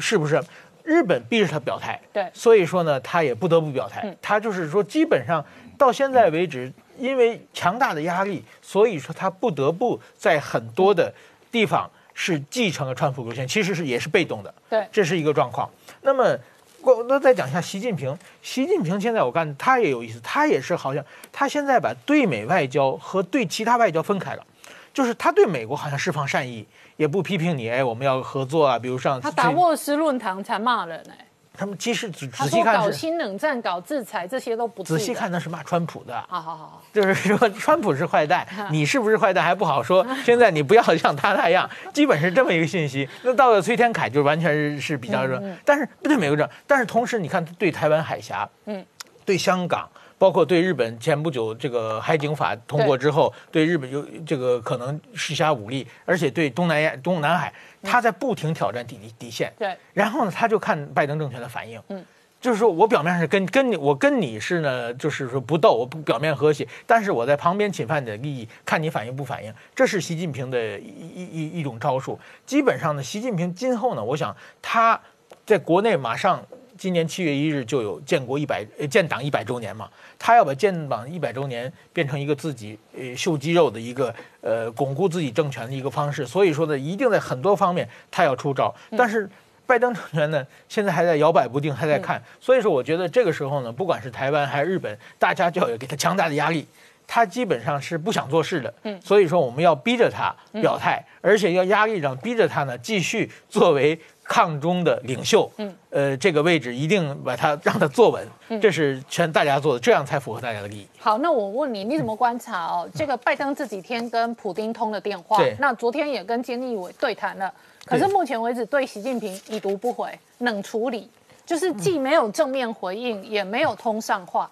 是不是？日本逼着他表态，对所以说呢，他也不得不表态。他就是说，基本上到现在为止，因为强大的压力，所以说他不得不在很多的地方是继承了川普路线，其实是也是被动的。对这是一个状况。那么，我那再讲一下习近平。习近平现在我看他也有意思，他也是好像他现在把对美外交和对其他外交分开了，就是他对美国好像释放善意，也不批评你，哎，我们要合作啊，比如上他达沃斯论坛才骂人哎、他们其实仔细看搞新冷战、搞制裁这些都不仔细看那是骂川普的。好好好，就是说，川普是坏蛋，你是不是坏蛋还不好说。现在你不要像他那样，基本是这么一个信息。那到了崔天凯就完全是是比较热，但是不对美国这，但是同时你看对台湾海峡，嗯，对香港。包括对日本前不久这个海警法通过之后，对日本有这个可能施加武力，而且对东南亚、东南海，他在不停挑战底底线。对，然后呢，他就看拜登政权的反应，嗯，就是说我表面上是跟跟你，我跟你是呢，就是说不斗，我不表面和谐，但是我在旁边侵犯你的利益，看你反应不反应，这是习近平的一一一一种招数。基本上呢，习近平今后呢，我想他在国内马上。今年七月一日就有建国一百呃建党一百周年嘛，他要把建党一百周年变成一个自己呃秀肌肉的一个呃巩固自己政权的一个方式，所以说呢，一定在很多方面他要出招，但是。拜登政权呢，现在还在摇摆不定，还在看，所以说我觉得这个时候呢，不管是台湾还是日本，大家就要给他强大的压力。他基本上是不想做事的，嗯，所以说我们要逼着他表态，而且要压力上逼着他呢继续作为抗中的领袖，嗯，呃，这个位置一定把他让他坐稳，这是全大家做的，这样才符合大家的利益。好，那我问你，你怎么观察哦？这个拜登这几天跟普丁通了电话对，那昨天也跟菅义伟对谈了，可是目前为止对习近平已读不回，冷处理，就是既没有正面回应，也没有通上话，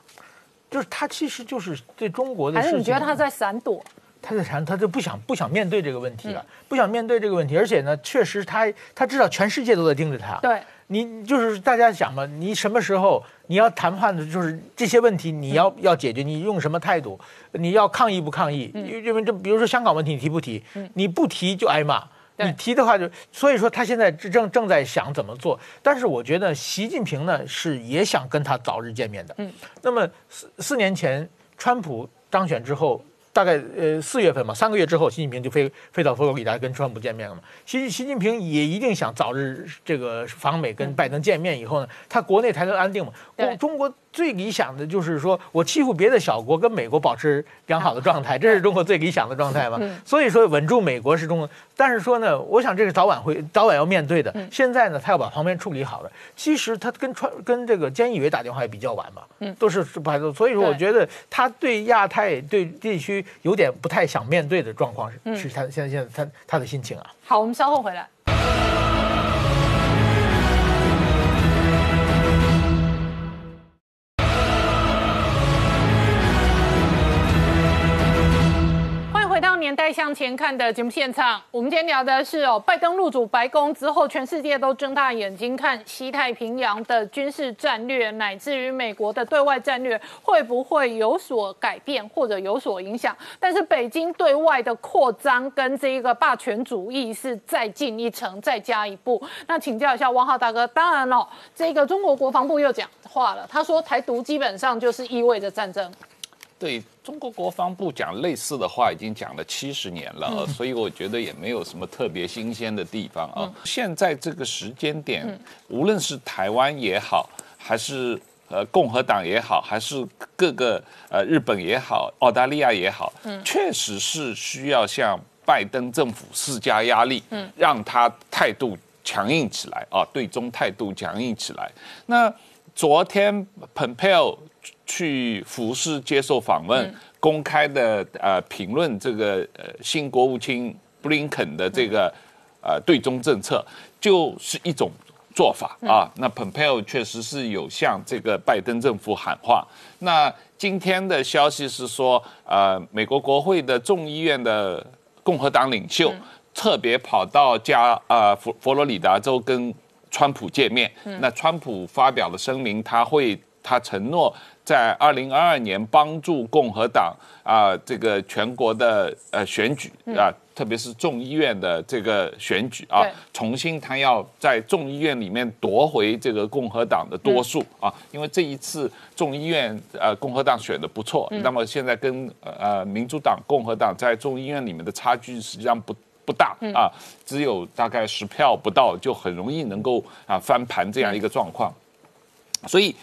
就是他其实就是对中国的还事情，是你觉得他在闪躲？他在谈，他就不想不想面对这个问题了，不想面对这个问题，而且呢，确实他他知道全世界都在盯着他，对，你就是大家想嘛，你什么时候你要谈判的，就是这些问题你要、要解决，你用什么态度？你要抗议不抗议？因为这比如说香港问题你提不提？你不提就挨骂。你提的话就，所以说他现在正正在想怎么做，但是我觉得习近平呢是也想跟他早日见面的。嗯，那么四四年前川普当选之后，大概呃四月份嘛，三个月之后，习近平就飞飞到佛罗里达跟川普见面了嘛。习习近平也一定想早日这个访美跟拜登见面以后呢，他国内才能安定嘛。对中中国最理想的就是说我欺负别的小国，跟美国保持良好的状态，这是中国最理想的状态嘛。所以说稳住美国是中国，但是说呢，我想这个早晚会早晚要面对的。现在呢，他要把旁边处理好了。其实他跟川跟这个菅义伟打电话也比较晚嘛，都是是不还所以说我觉得他对亚太对地区有点不太想面对的状况是、是他现在现在他他的心情啊。好，我们稍后回来。年代向前看》的节目现场。我们今天聊的是哦，拜登入主白宫之后，全世界都睁大眼睛看西太平洋的军事战略，乃至于美国的对外战略会不会有所改变或者有所影响。但是北京对外的扩张跟这个霸权主义是再进一层，再加一步。那请教一下汪浩大哥，当然了，这个中国国防部又讲话了，他说台独基本上就是意味着战争。对中国国防部讲类似的话已经讲了七十年了、呃所以我觉得也没有什么特别新鲜的地方啊。现在这个时间点，无论是台湾也好，还是呃共和党也好，还是各个呃日本也好，澳大利亚也好，确实是需要向拜登政府施加压力，让他态度强硬起来啊，对中态度强硬起来。那昨天 Pompeo 去服侍接受访问，公开的呃评论这个呃新国务卿布林肯的这个呃对中政策，就是一种做法啊。那 Pompeo 确实是有向这个拜登政府喊话。那今天的消息是说，呃，美国国会的众议院的共和党领袖特别跑到加呃佛佛罗里达州跟川普见面。那川普发表了声明，他会他承诺在二零二二年帮助共和党啊、这个全国的呃选举啊、特别是众议院的这个选举啊，重新他要在众议院里面夺回这个共和党的多数啊，因为这一次众议院呃共和党选的不错，那么现在跟呃民主党、共和党在众议院里面的差距实际上不。不大啊，只有大概十票不到，就很容易能够啊翻盘这样一个状况。所以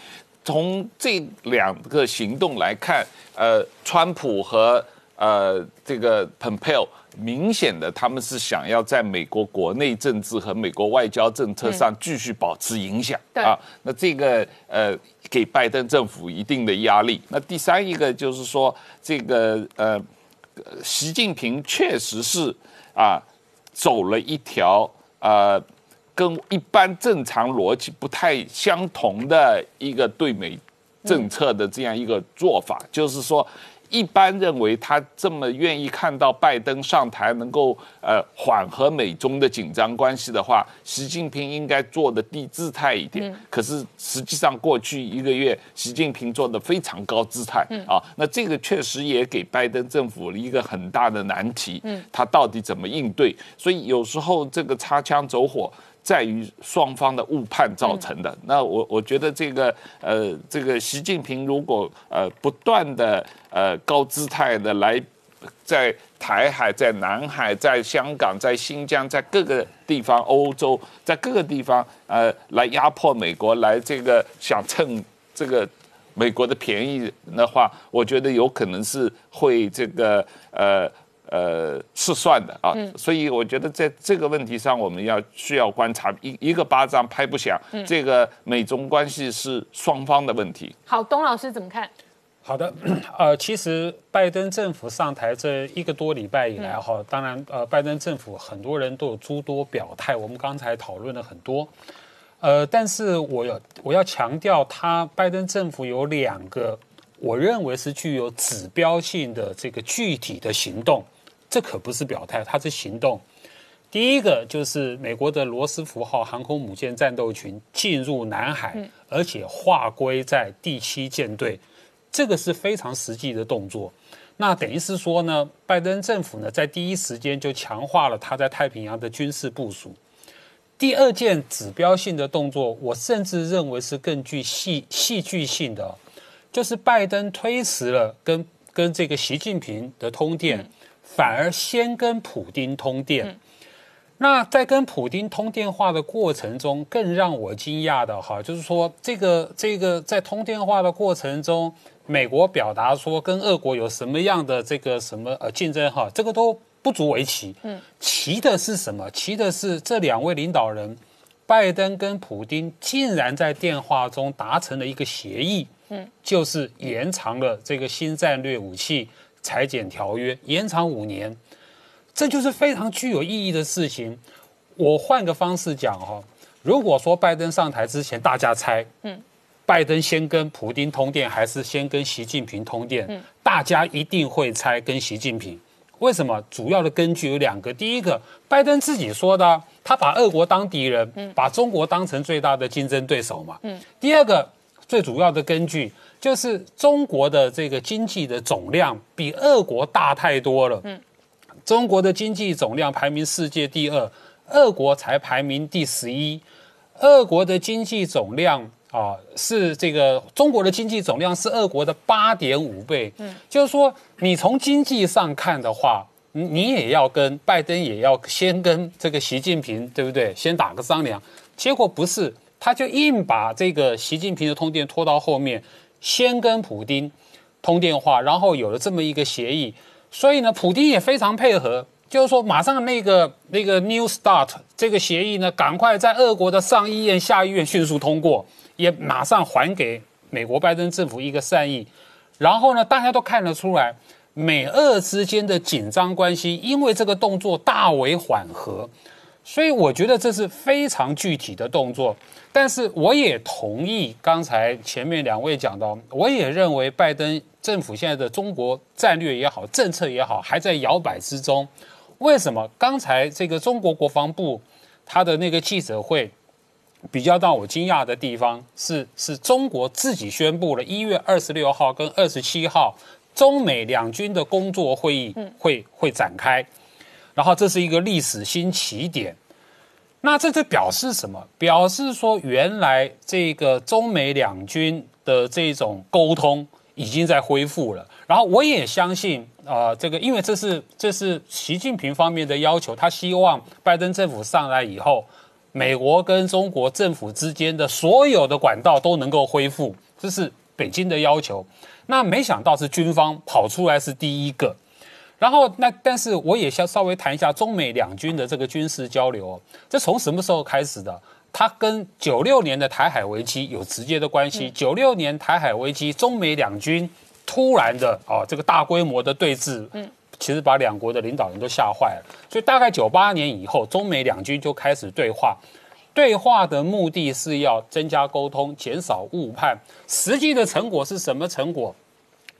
从这两个行动来看，呃，川普和呃这个 Pompeo 明显的他们是想要在美国国内政治和美国外交政策上继续保持影响、对啊。那这个呃给拜登政府一定的压力。那第三一个就是说，这个呃习近平确实是啊走了一条呃。跟一般正常逻辑不太相同的一个对美政策的这样一个做法，就是说，一般认为他这么愿意看到拜登上台，能够呃缓和美中的紧张关系的话，习近平应该做的低姿态一点。可是实际上过去一个月，习近平做的非常高姿态啊，那这个确实也给拜登政府了一个很大的难题。他到底怎么应对？所以有时候这个擦枪走火。在于双方的误判造成的。那我我觉得这个呃，这个习近平如果呃不断的呃高姿态的来在台海、在南海、在香港、在新疆、在各个地方、欧洲，在各个地方呃来压迫美国，来这个想趁这个美国的便宜的话，我觉得有可能是会这个呃。呃，是算的啊，所以我觉得在这个问题上，我们要需要观察一一个巴掌拍不响，这个美中关系是双方的问题。好，董老师怎么看？好的，呃，其实拜登政府上台这一个多礼拜以来哈，当然呃，拜登政府很多人都有诸多表态，我们刚才讨论了很多，呃，但是我要我要强调，他拜登政府有两个我认为是具有指标性的这个具体的行动，这可不是表态，它是行动。第一个就是美国的罗斯福号航空母舰战斗群进入南海，而且划归在第七舰队，这个是非常实际的动作。那等于是说呢，拜登政府呢在第一时间就强化了他在太平洋的军事部署。第二件指标性的动作，我甚至认为是更具戏戏剧性的，就是拜登推迟了跟跟这个习近平的通电，反而先跟普丁通电。那在跟普丁通电话的过程中，更让我惊讶的哈，就是说这个这个在通电话的过程中，美国表达说跟俄国有什么样的这个什么呃竞争哈，这个都不足为奇。嗯，奇的是什么？奇的是这两位领导人，拜登跟普京竟然在电话中达成了一个协议，嗯，就是延长了这个新战略武器裁减条约，延长五年。这就是非常具有意义的事情。我换个方式讲哈，如果说拜登上台之前，大家猜，嗯，拜登先跟普京通电，还是先跟习近平通电？嗯，大家一定会猜跟习近平。为什么？主要的根据有两个。第一个，拜登自己说的，他把俄国当敌人，把中国当成最大的竞争对手嘛。嗯。第二个，最主要的根据就是中国的这个经济的总量比俄国大太多了。嗯。中国的经济总量排名世界第二，俄国才排名第十一。俄国的经济总量啊，是这个中国的经济总量是俄国的八点五倍。嗯，就是说，你从经济上看的话，你你也要跟拜登也要先跟这个习近平，对不对？先打个商量。结果不是，他就硬把这个习近平的通电拖到后面，先跟普京通电话，然后有了这么一个协议。所以呢，普京也非常配合，就是说马上那个那个 New Start 这个协议呢，赶快在俄国的上议院、下议院迅速通过，也马上还给美国拜登政府一个善意。然后呢，大家都看得出来，美俄之间的紧张关系因为这个动作大为缓和。所以我觉得这是非常具体的动作，但是我也同意刚才前面两位讲到，我也认为拜登政府现在的中国战略也好，政策也好，还在摇摆之中。为什么？刚才这个中国国防部他的那个记者会，比较让我惊讶的地方是，是中国自己宣布了一月二十六号跟二十七号中美两军的工作会议会会展开。然后这是一个历史新起点，那这就表示什么？表示说原来这个中美两军的这种沟通已经在恢复了。然后我也相信啊，这个因为这是这是习近平方面的要求，他希望拜登政府上来以后，美国跟中国政府之间的所有的管道都能够恢复，这是北京的要求。那没想到是军方跑出来是第一个。然后那，但是我也想稍微谈一下中美两军的这个军事交流。这从什么时候开始的？它跟九六年的台海危机有直接的关系。九六年台海危机，中美两军突然的啊，这个大规模的对峙，嗯，其实把两国的领导人都吓坏了。所以大概九八年以后，中美两军就开始对话。对话的目的是要增加沟通，减少误判。实际的成果是什么成果？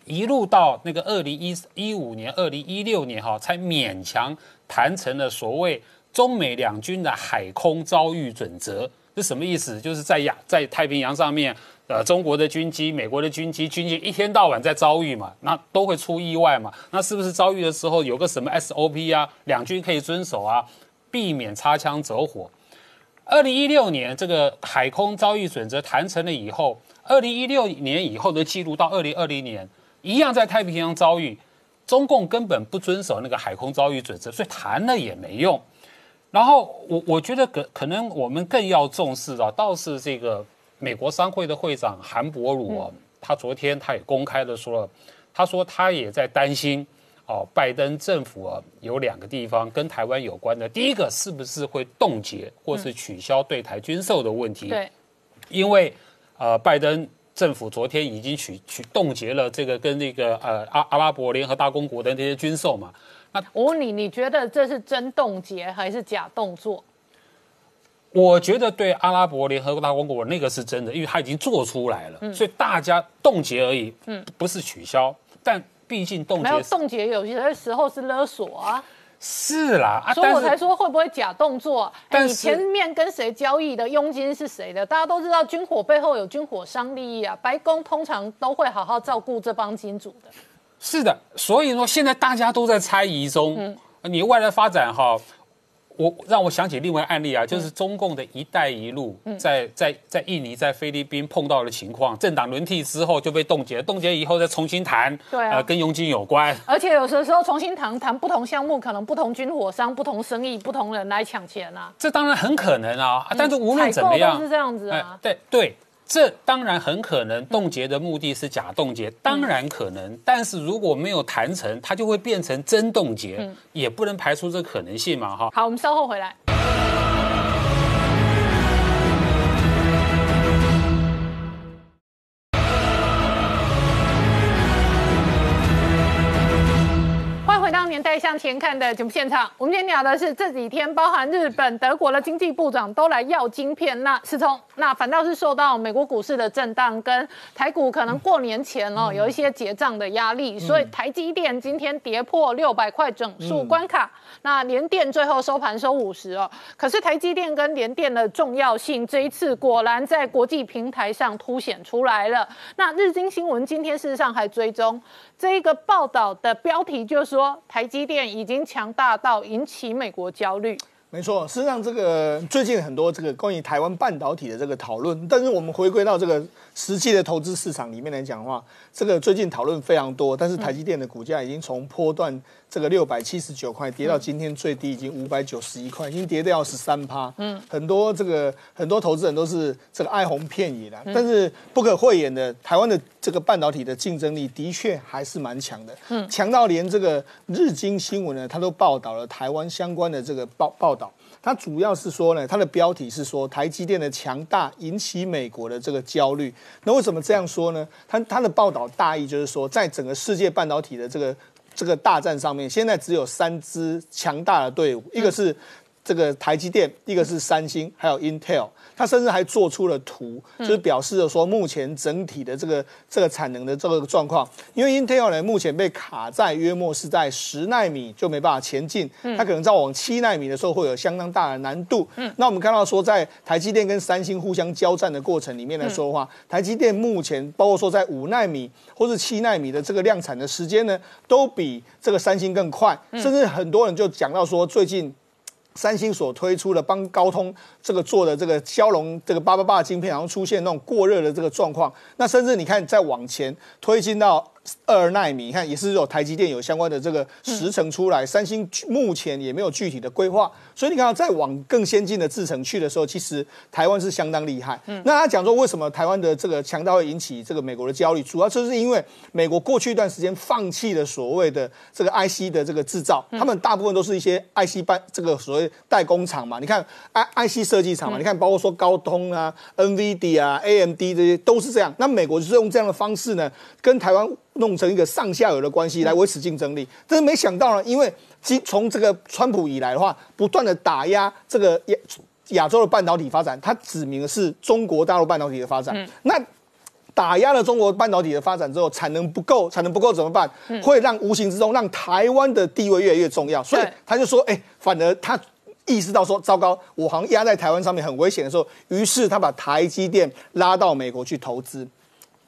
一路到那个二零一一五年、二零一六年哈，才勉强谈成了所谓中美两军的海空遭遇准则。这什么意思？就是在亚在太平洋上面，呃，中国的军机、美国的军机、军机一天到晚在遭遇嘛，那都会出意外嘛。那是不是遭遇的时候有个什么 SOP 啊？两军可以遵守啊，避免擦枪走火。二零一六年这个海空遭遇准则谈成了以后，二零一六年以后的记录到二零二零年。一样在太平洋遭遇，中共根本不遵守那个海空遭遇准则，所以谈了也没用。然后我我觉得可可能我们更要重视啊，倒是这个美国商会的会长韩伯鲁啊，他昨天他也公开的说了，他说他也在担心哦，拜登政府啊有两个地方跟台湾有关的，第一个是不是会冻结或是取消对台军售的问题？对，因为呃拜登。政府昨天已经取取冻结了这个跟那个呃阿阿拉伯联合大公国的那些军售嘛？那我问你，你觉得这是真冻结还是假动作？我觉得对阿拉伯联合大公国那个是真的，因为他已经做出来了，所以大家冻结而已，嗯，不是取消。但毕竟冻结，没有冻结，有些时候是勒索啊。是啦，所以我才说会不会假动作？但你前面跟谁交易的佣金是谁的？大家都知道军火背后有军火商利益啊。白宫通常都会好好照顾这帮金主的。是的，所以说现在大家都在猜疑中，嗯你未来发展哈。我让我想起另外案例啊，就是中共的一带一路，在在在印尼、在菲律宾碰到的情况，政党轮替之后就被冻结，冻结以后再重新谈，对啊，跟佣金有关。而且有的时候重新谈谈不同项目，可能不同军火商、不同生意、不同人来抢钱啊。这当然很可能啊，但是无论怎么样，是这样子啊。对对。这当然很可能冻结的目的是假冻结，当然可能，但是如果没有谈成，它就会变成真冻结，也不能排除这可能性嘛，哈。好，我们稍后回来。年代向前看的节目现场，我们今天聊的是这几天，包含日本、德国的经济部长都来要晶片。那思聪，那反倒是受到美国股市的震荡，跟台股可能过年前哦有一些结账的压力，所以台积电今天跌破六百块整数关卡。那联电最后收盘收五十哦，可是台积电跟联电的重要性这一次果然在国际平台上凸显出来了。那日经新闻今天事实上还追踪这一个报道的标题，就是说台。台积电已经强大到引起美国焦虑。没错，事实上，这个最近很多这个关于台湾半导体的这个讨论，但是我们回归到这个实际的投资市场里面来讲的话，这个最近讨论非常多。但是台积电的股价已经从波段这个六百七十九块跌到今天最低已经五百九十一块，已经跌掉十三趴。嗯，很多这个很多投资人都是这个哀鸿遍野的。但是不可讳言的，台湾的这个半导体的竞争力的确还是蛮强的，嗯，强到连这个日经新闻呢，它都报道了台湾相关的这个报报道。它主要是说呢，它的标题是说台积电的强大引起美国的这个焦虑。那为什么这样说呢？它它的报道大意就是说，在整个世界半导体的这个这个大战上面，现在只有三支强大的队伍，一个是这个台积电，一个是三星，还有 Intel。它甚至还做出了图，就是表示了说目前整体的这个这个产能的这个状况，因为 Intel 呢目前被卡在约莫是在十纳米就没办法前进，它可能在往七纳米的时候会有相当大的难度。那我们看到说在台积电跟三星互相交战的过程里面来说的话，台积电目前包括说在五纳米或是七纳米的这个量产的时间呢，都比这个三星更快，甚至很多人就讲到说最近。三星所推出的帮高通这个做的这个骁龙这个八八八的芯片，然后出现那种过热的这个状况，那甚至你看再往前推进到。二纳米，你看也是有台积电有相关的这个时程出来，三星目前也没有具体的规划，所以你看到再往更先进的制程去的时候，其实台湾是相当厉害。那他讲说为什么台湾的这个强大会引起这个美国的焦虑，主要就是因为美国过去一段时间放弃了所谓的这个 IC 的这个制造，他们大部分都是一些 IC 半这个所谓代工厂嘛。你看 I IC 设计厂嘛，你看包括说高通啊、NVD 啊、AMD 这些都是这样。那美国就是用这样的方式呢，跟台湾。弄成一个上下游的关系来维持竞争力，但是没想到呢，因为从从这个川普以来的话，不断的打压这个亚亚洲的半导体发展，他指明的是中国大陆半导体的发展。那打压了中国半导体的发展之后，产能不够，产能不够怎么办？会让无形之中让台湾的地位越来越重要。所以他就说，哎，反而他意识到说，糟糕，我好像压在台湾上面很危险的时候，于是他把台积电拉到美国去投资。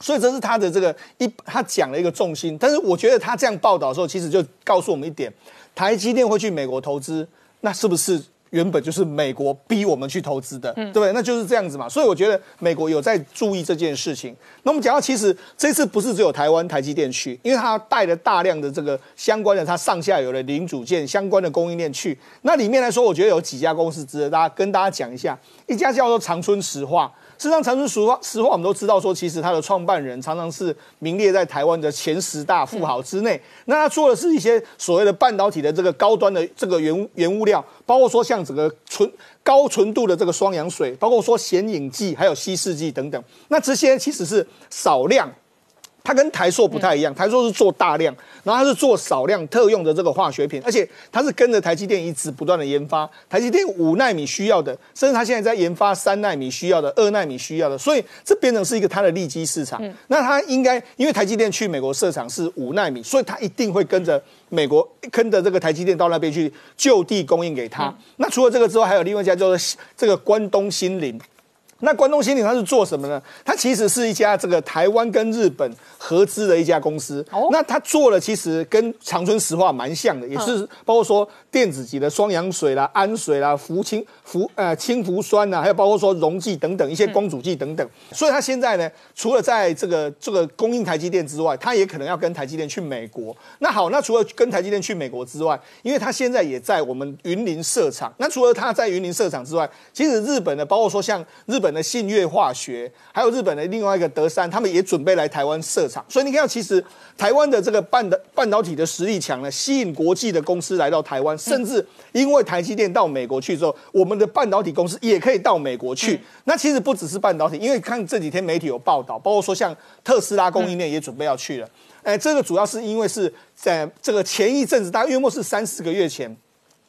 所以这是他的这个一，他讲了一个重心。但是我觉得他这样报道的时候，其实就告诉我们一点：台积电会去美国投资，那是不是原本就是美国逼我们去投资的？对不对？那就是这样子嘛。所以我觉得美国有在注意这件事情。那我们讲到，其实这次不是只有台湾台积电去，因为他带了大量的这个相关的，他上下游的零组件相关的供应链去。那里面来说，我觉得有几家公司值得大家跟大家讲一下。一家叫做长春石化。事实上，长春石化，实话我们都知道，说其实它的创办人常常是名列在台湾的前十大富豪之内。那他做的是一些所谓的半导体的这个高端的这个原原物料，包括说像整个纯高纯度的这个双氧水，包括说显影剂，还有稀释剂等等。那这些其实是少量。它跟台塑不太一样，台塑是做大量，然后它是做少量特用的这个化学品，而且它是跟着台积电一直不断的研发，台积电五纳米需要的，甚至它现在在研发三纳米需要的、二纳米需要的，所以这变成是一个它的利基市场。那它应该因为台积电去美国设厂是五纳米，所以它一定会跟着美国跟着这个台积电到那边去就地供应给他。那除了这个之外，还有另外一家叫做这个关东新林。那关东新林它是做什么呢？它其实是一家这个台湾跟日本合资的一家公司。哦，那它做了其实跟长春石化蛮像的，也是包括说电子级的双氧水啦、氨水啦、氟氢氟呃氢氟酸呐，还有包括说溶剂等等一些光阻剂等等。所以它现在呢，除了在这个这个供应台积电之外，它也可能要跟台积电去美国。那好，那除了跟台积电去美国之外，因为它现在也在我们云林设厂。那除了它在云林设厂之外，其实日本的包括说像日本。的信越化学，还有日本的另外一个德山，他们也准备来台湾设厂。所以你看到，其实台湾的这个半的半导体的实力强呢，吸引国际的公司来到台湾，甚至因为台积电到美国去之后，我们的半导体公司也可以到美国去。那其实不只是半导体，因为看这几天媒体有报道，包括说像特斯拉供应链也准备要去了。哎，这个主要是因为是在这个前一阵子，大概约莫是三四个月前。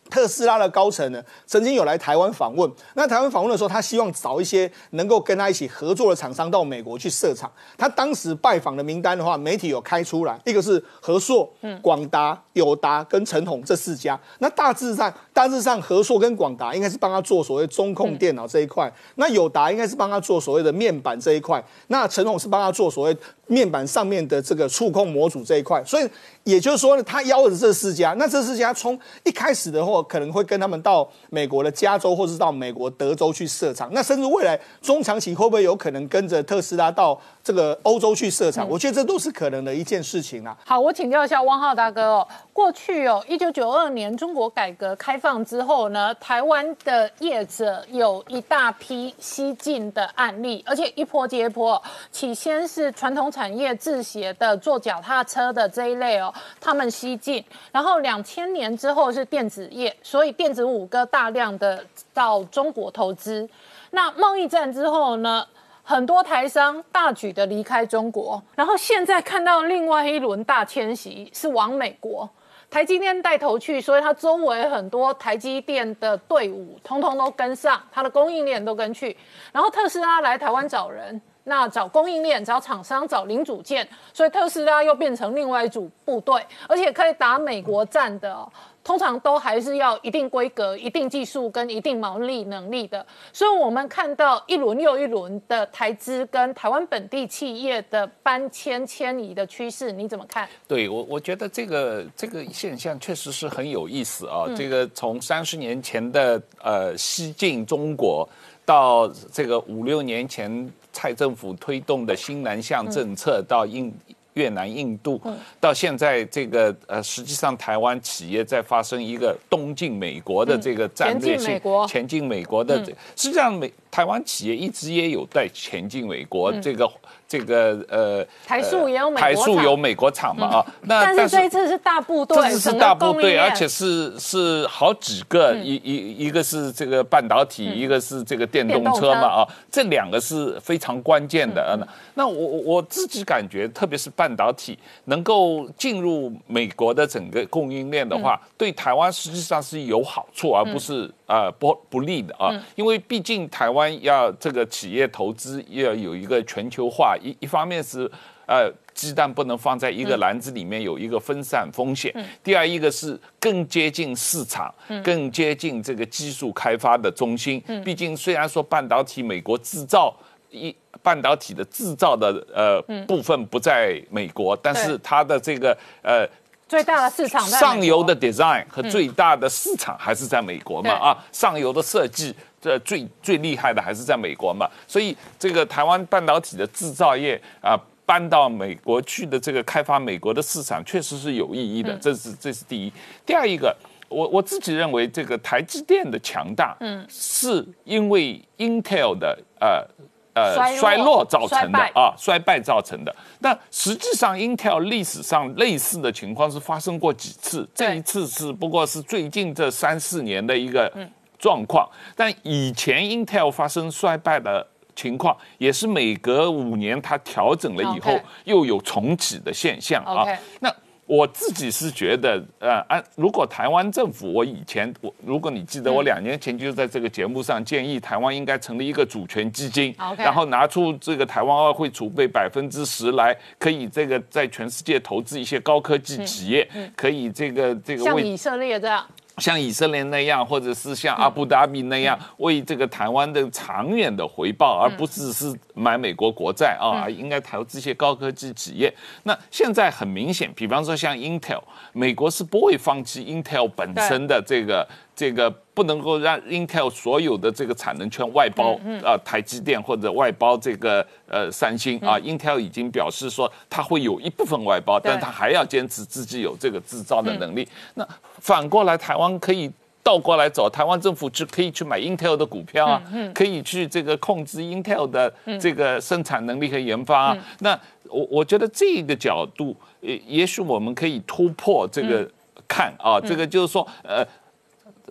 特斯拉的高层呢，曾经有来台湾访问。那台湾访问的时候，他希望找一些能够跟他一起合作的厂商到美国去设厂。他当时拜访的名单的话，媒体有开出来，一个是和硕、广达、友达跟陈宏这四家。那大致上，大致上和硕跟广达应该是帮他做所谓中控电脑这一块，那友达应该是帮他做所谓的面板这一块，那陈宏是帮他做所谓。面板上面的这个触控模组这一块，所以也就是说呢，他邀的这四家，那这四家从一开始的话，可能会跟他们到美国的加州，或是到美国德州去设厂，那甚至未来中长期会不会有可能跟着特斯拉到？这个欧洲去设厂，我觉得这都是可能的一件事情啊。好，我请教一下汪浩大哥哦。过去哦，一九九二年中国改革开放之后呢，台湾的业者有一大批西进的案例，而且一波接一波。起先是传统产业制鞋的、做脚踏车的这一类哦，他们西进。然后两千年之后是电子业，所以电子五哥大量的到中国投资。那贸易战之后呢，很多台商大举的离开中国，然后现在看到另外一轮大迁徙是往美国。台积电带头去，所以它周围很多台积电的队伍，通通都跟上，它的供应链都跟去。然后特斯拉来台湾找人，那找供应链、找厂商、找零组件，所以特斯拉又变成另外一组部队，而且可以打美国战的。通常都还是要一定规格、一定技术跟一定毛利能力的，所以我们看到一轮又一轮的台资跟台湾本地企业的搬迁迁移的趋势，你怎么看？对我，我觉得这个这个现象确实是很有意思啊。这个从三十年前的呃西进中国，到这个五六年前蔡政府推动的新南向政策，到印。越南、印度，到现在这个呃，实际上台湾企业在发生一个东进美国的这个战略性前进美国。的，实际上美台湾企业一直也有在前进美国这个。这个呃，台塑也有美台塑有美国厂嘛啊？那但是这一次是大部队，这次是大部队，而且是是好几个，一一一个是这个半导体，一个是这个电动车嘛啊？这两个是非常关键的。那那我我自己感觉，特别是半导体能够进入美国的整个供应链的话，对台湾实际上是有好处，而不是呃不不利的啊。因为毕竟台湾要这个企业投资要有一个全球化。一一方面是，呃，鸡蛋不能放在一个篮子里面，有一个分散风险。第二一个是更接近市场，更接近这个技术开发的中心。毕竟虽然说半导体美国制造一半导体的制造的呃部分不在美国，但是它的这个呃最大的市场上游的 design 和最大的市场还是在美国嘛啊，上游的设计。这最最厉害的还是在美国嘛，所以这个台湾半导体的制造业啊，搬到美国去的这个开发美国的市场，确实是有意义的。这是这是第一。第二一个，我我自己认为，这个台积电的强大，嗯，是因为 Intel 的呃呃衰落造成的啊，衰败造成的。那实际上，Intel 历史上类似的情况是发生过几次，这一次是不过是最近这三四年的一个。状况，但以前 Intel 发生衰败的情况，也是每隔五年它调整了以后，又有重启的现象啊。那我自己是觉得，呃，按如果台湾政府，我以前我如果你记得，我两年前就在这个节目上建议台湾应该成立一个主权基金，然后拿出这个台湾外汇储备百分之十来，可以这个在全世界投资一些高科技企业，可以这个这个像以色列这样。像以色列那样，或者是像阿布达比那样，为这个台湾的长远的回报，而不只是买美国国债啊，应该投资一些高科技企业。那现在很明显，比方说像 Intel，美国是不会放弃 Intel 本身的这个。这个不能够让 Intel 所有的这个产能全外包啊，台积电或者外包这个呃三星啊，Intel 已经表示说它会有一部分外包，但它还要坚持自己有这个制造的能力。那反过来，台湾可以倒过来走，台湾政府就可以去买 Intel 的股票啊，可以去这个控制 Intel 的这个生产能力和研发。啊。那我我觉得这个角度，也也许我们可以突破这个看啊，这个就是说呃。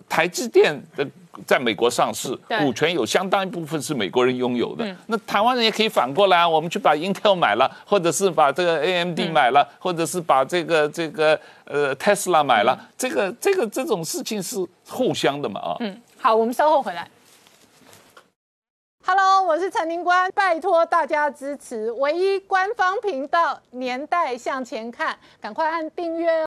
台积电的在美国上市，股权有相当一部分是美国人拥有的。那台湾人也可以反过来，我们去把 Intel 买了，或者是把这个 AMD 买了，或者是把这个这个呃 Tesla 买了。这个这个这种事情是互相的嘛？啊，嗯，好，我们稍后回来。Hello，我是陈宁官，拜托大家支持唯一官方频道《年代向前看》，赶快按订阅哦。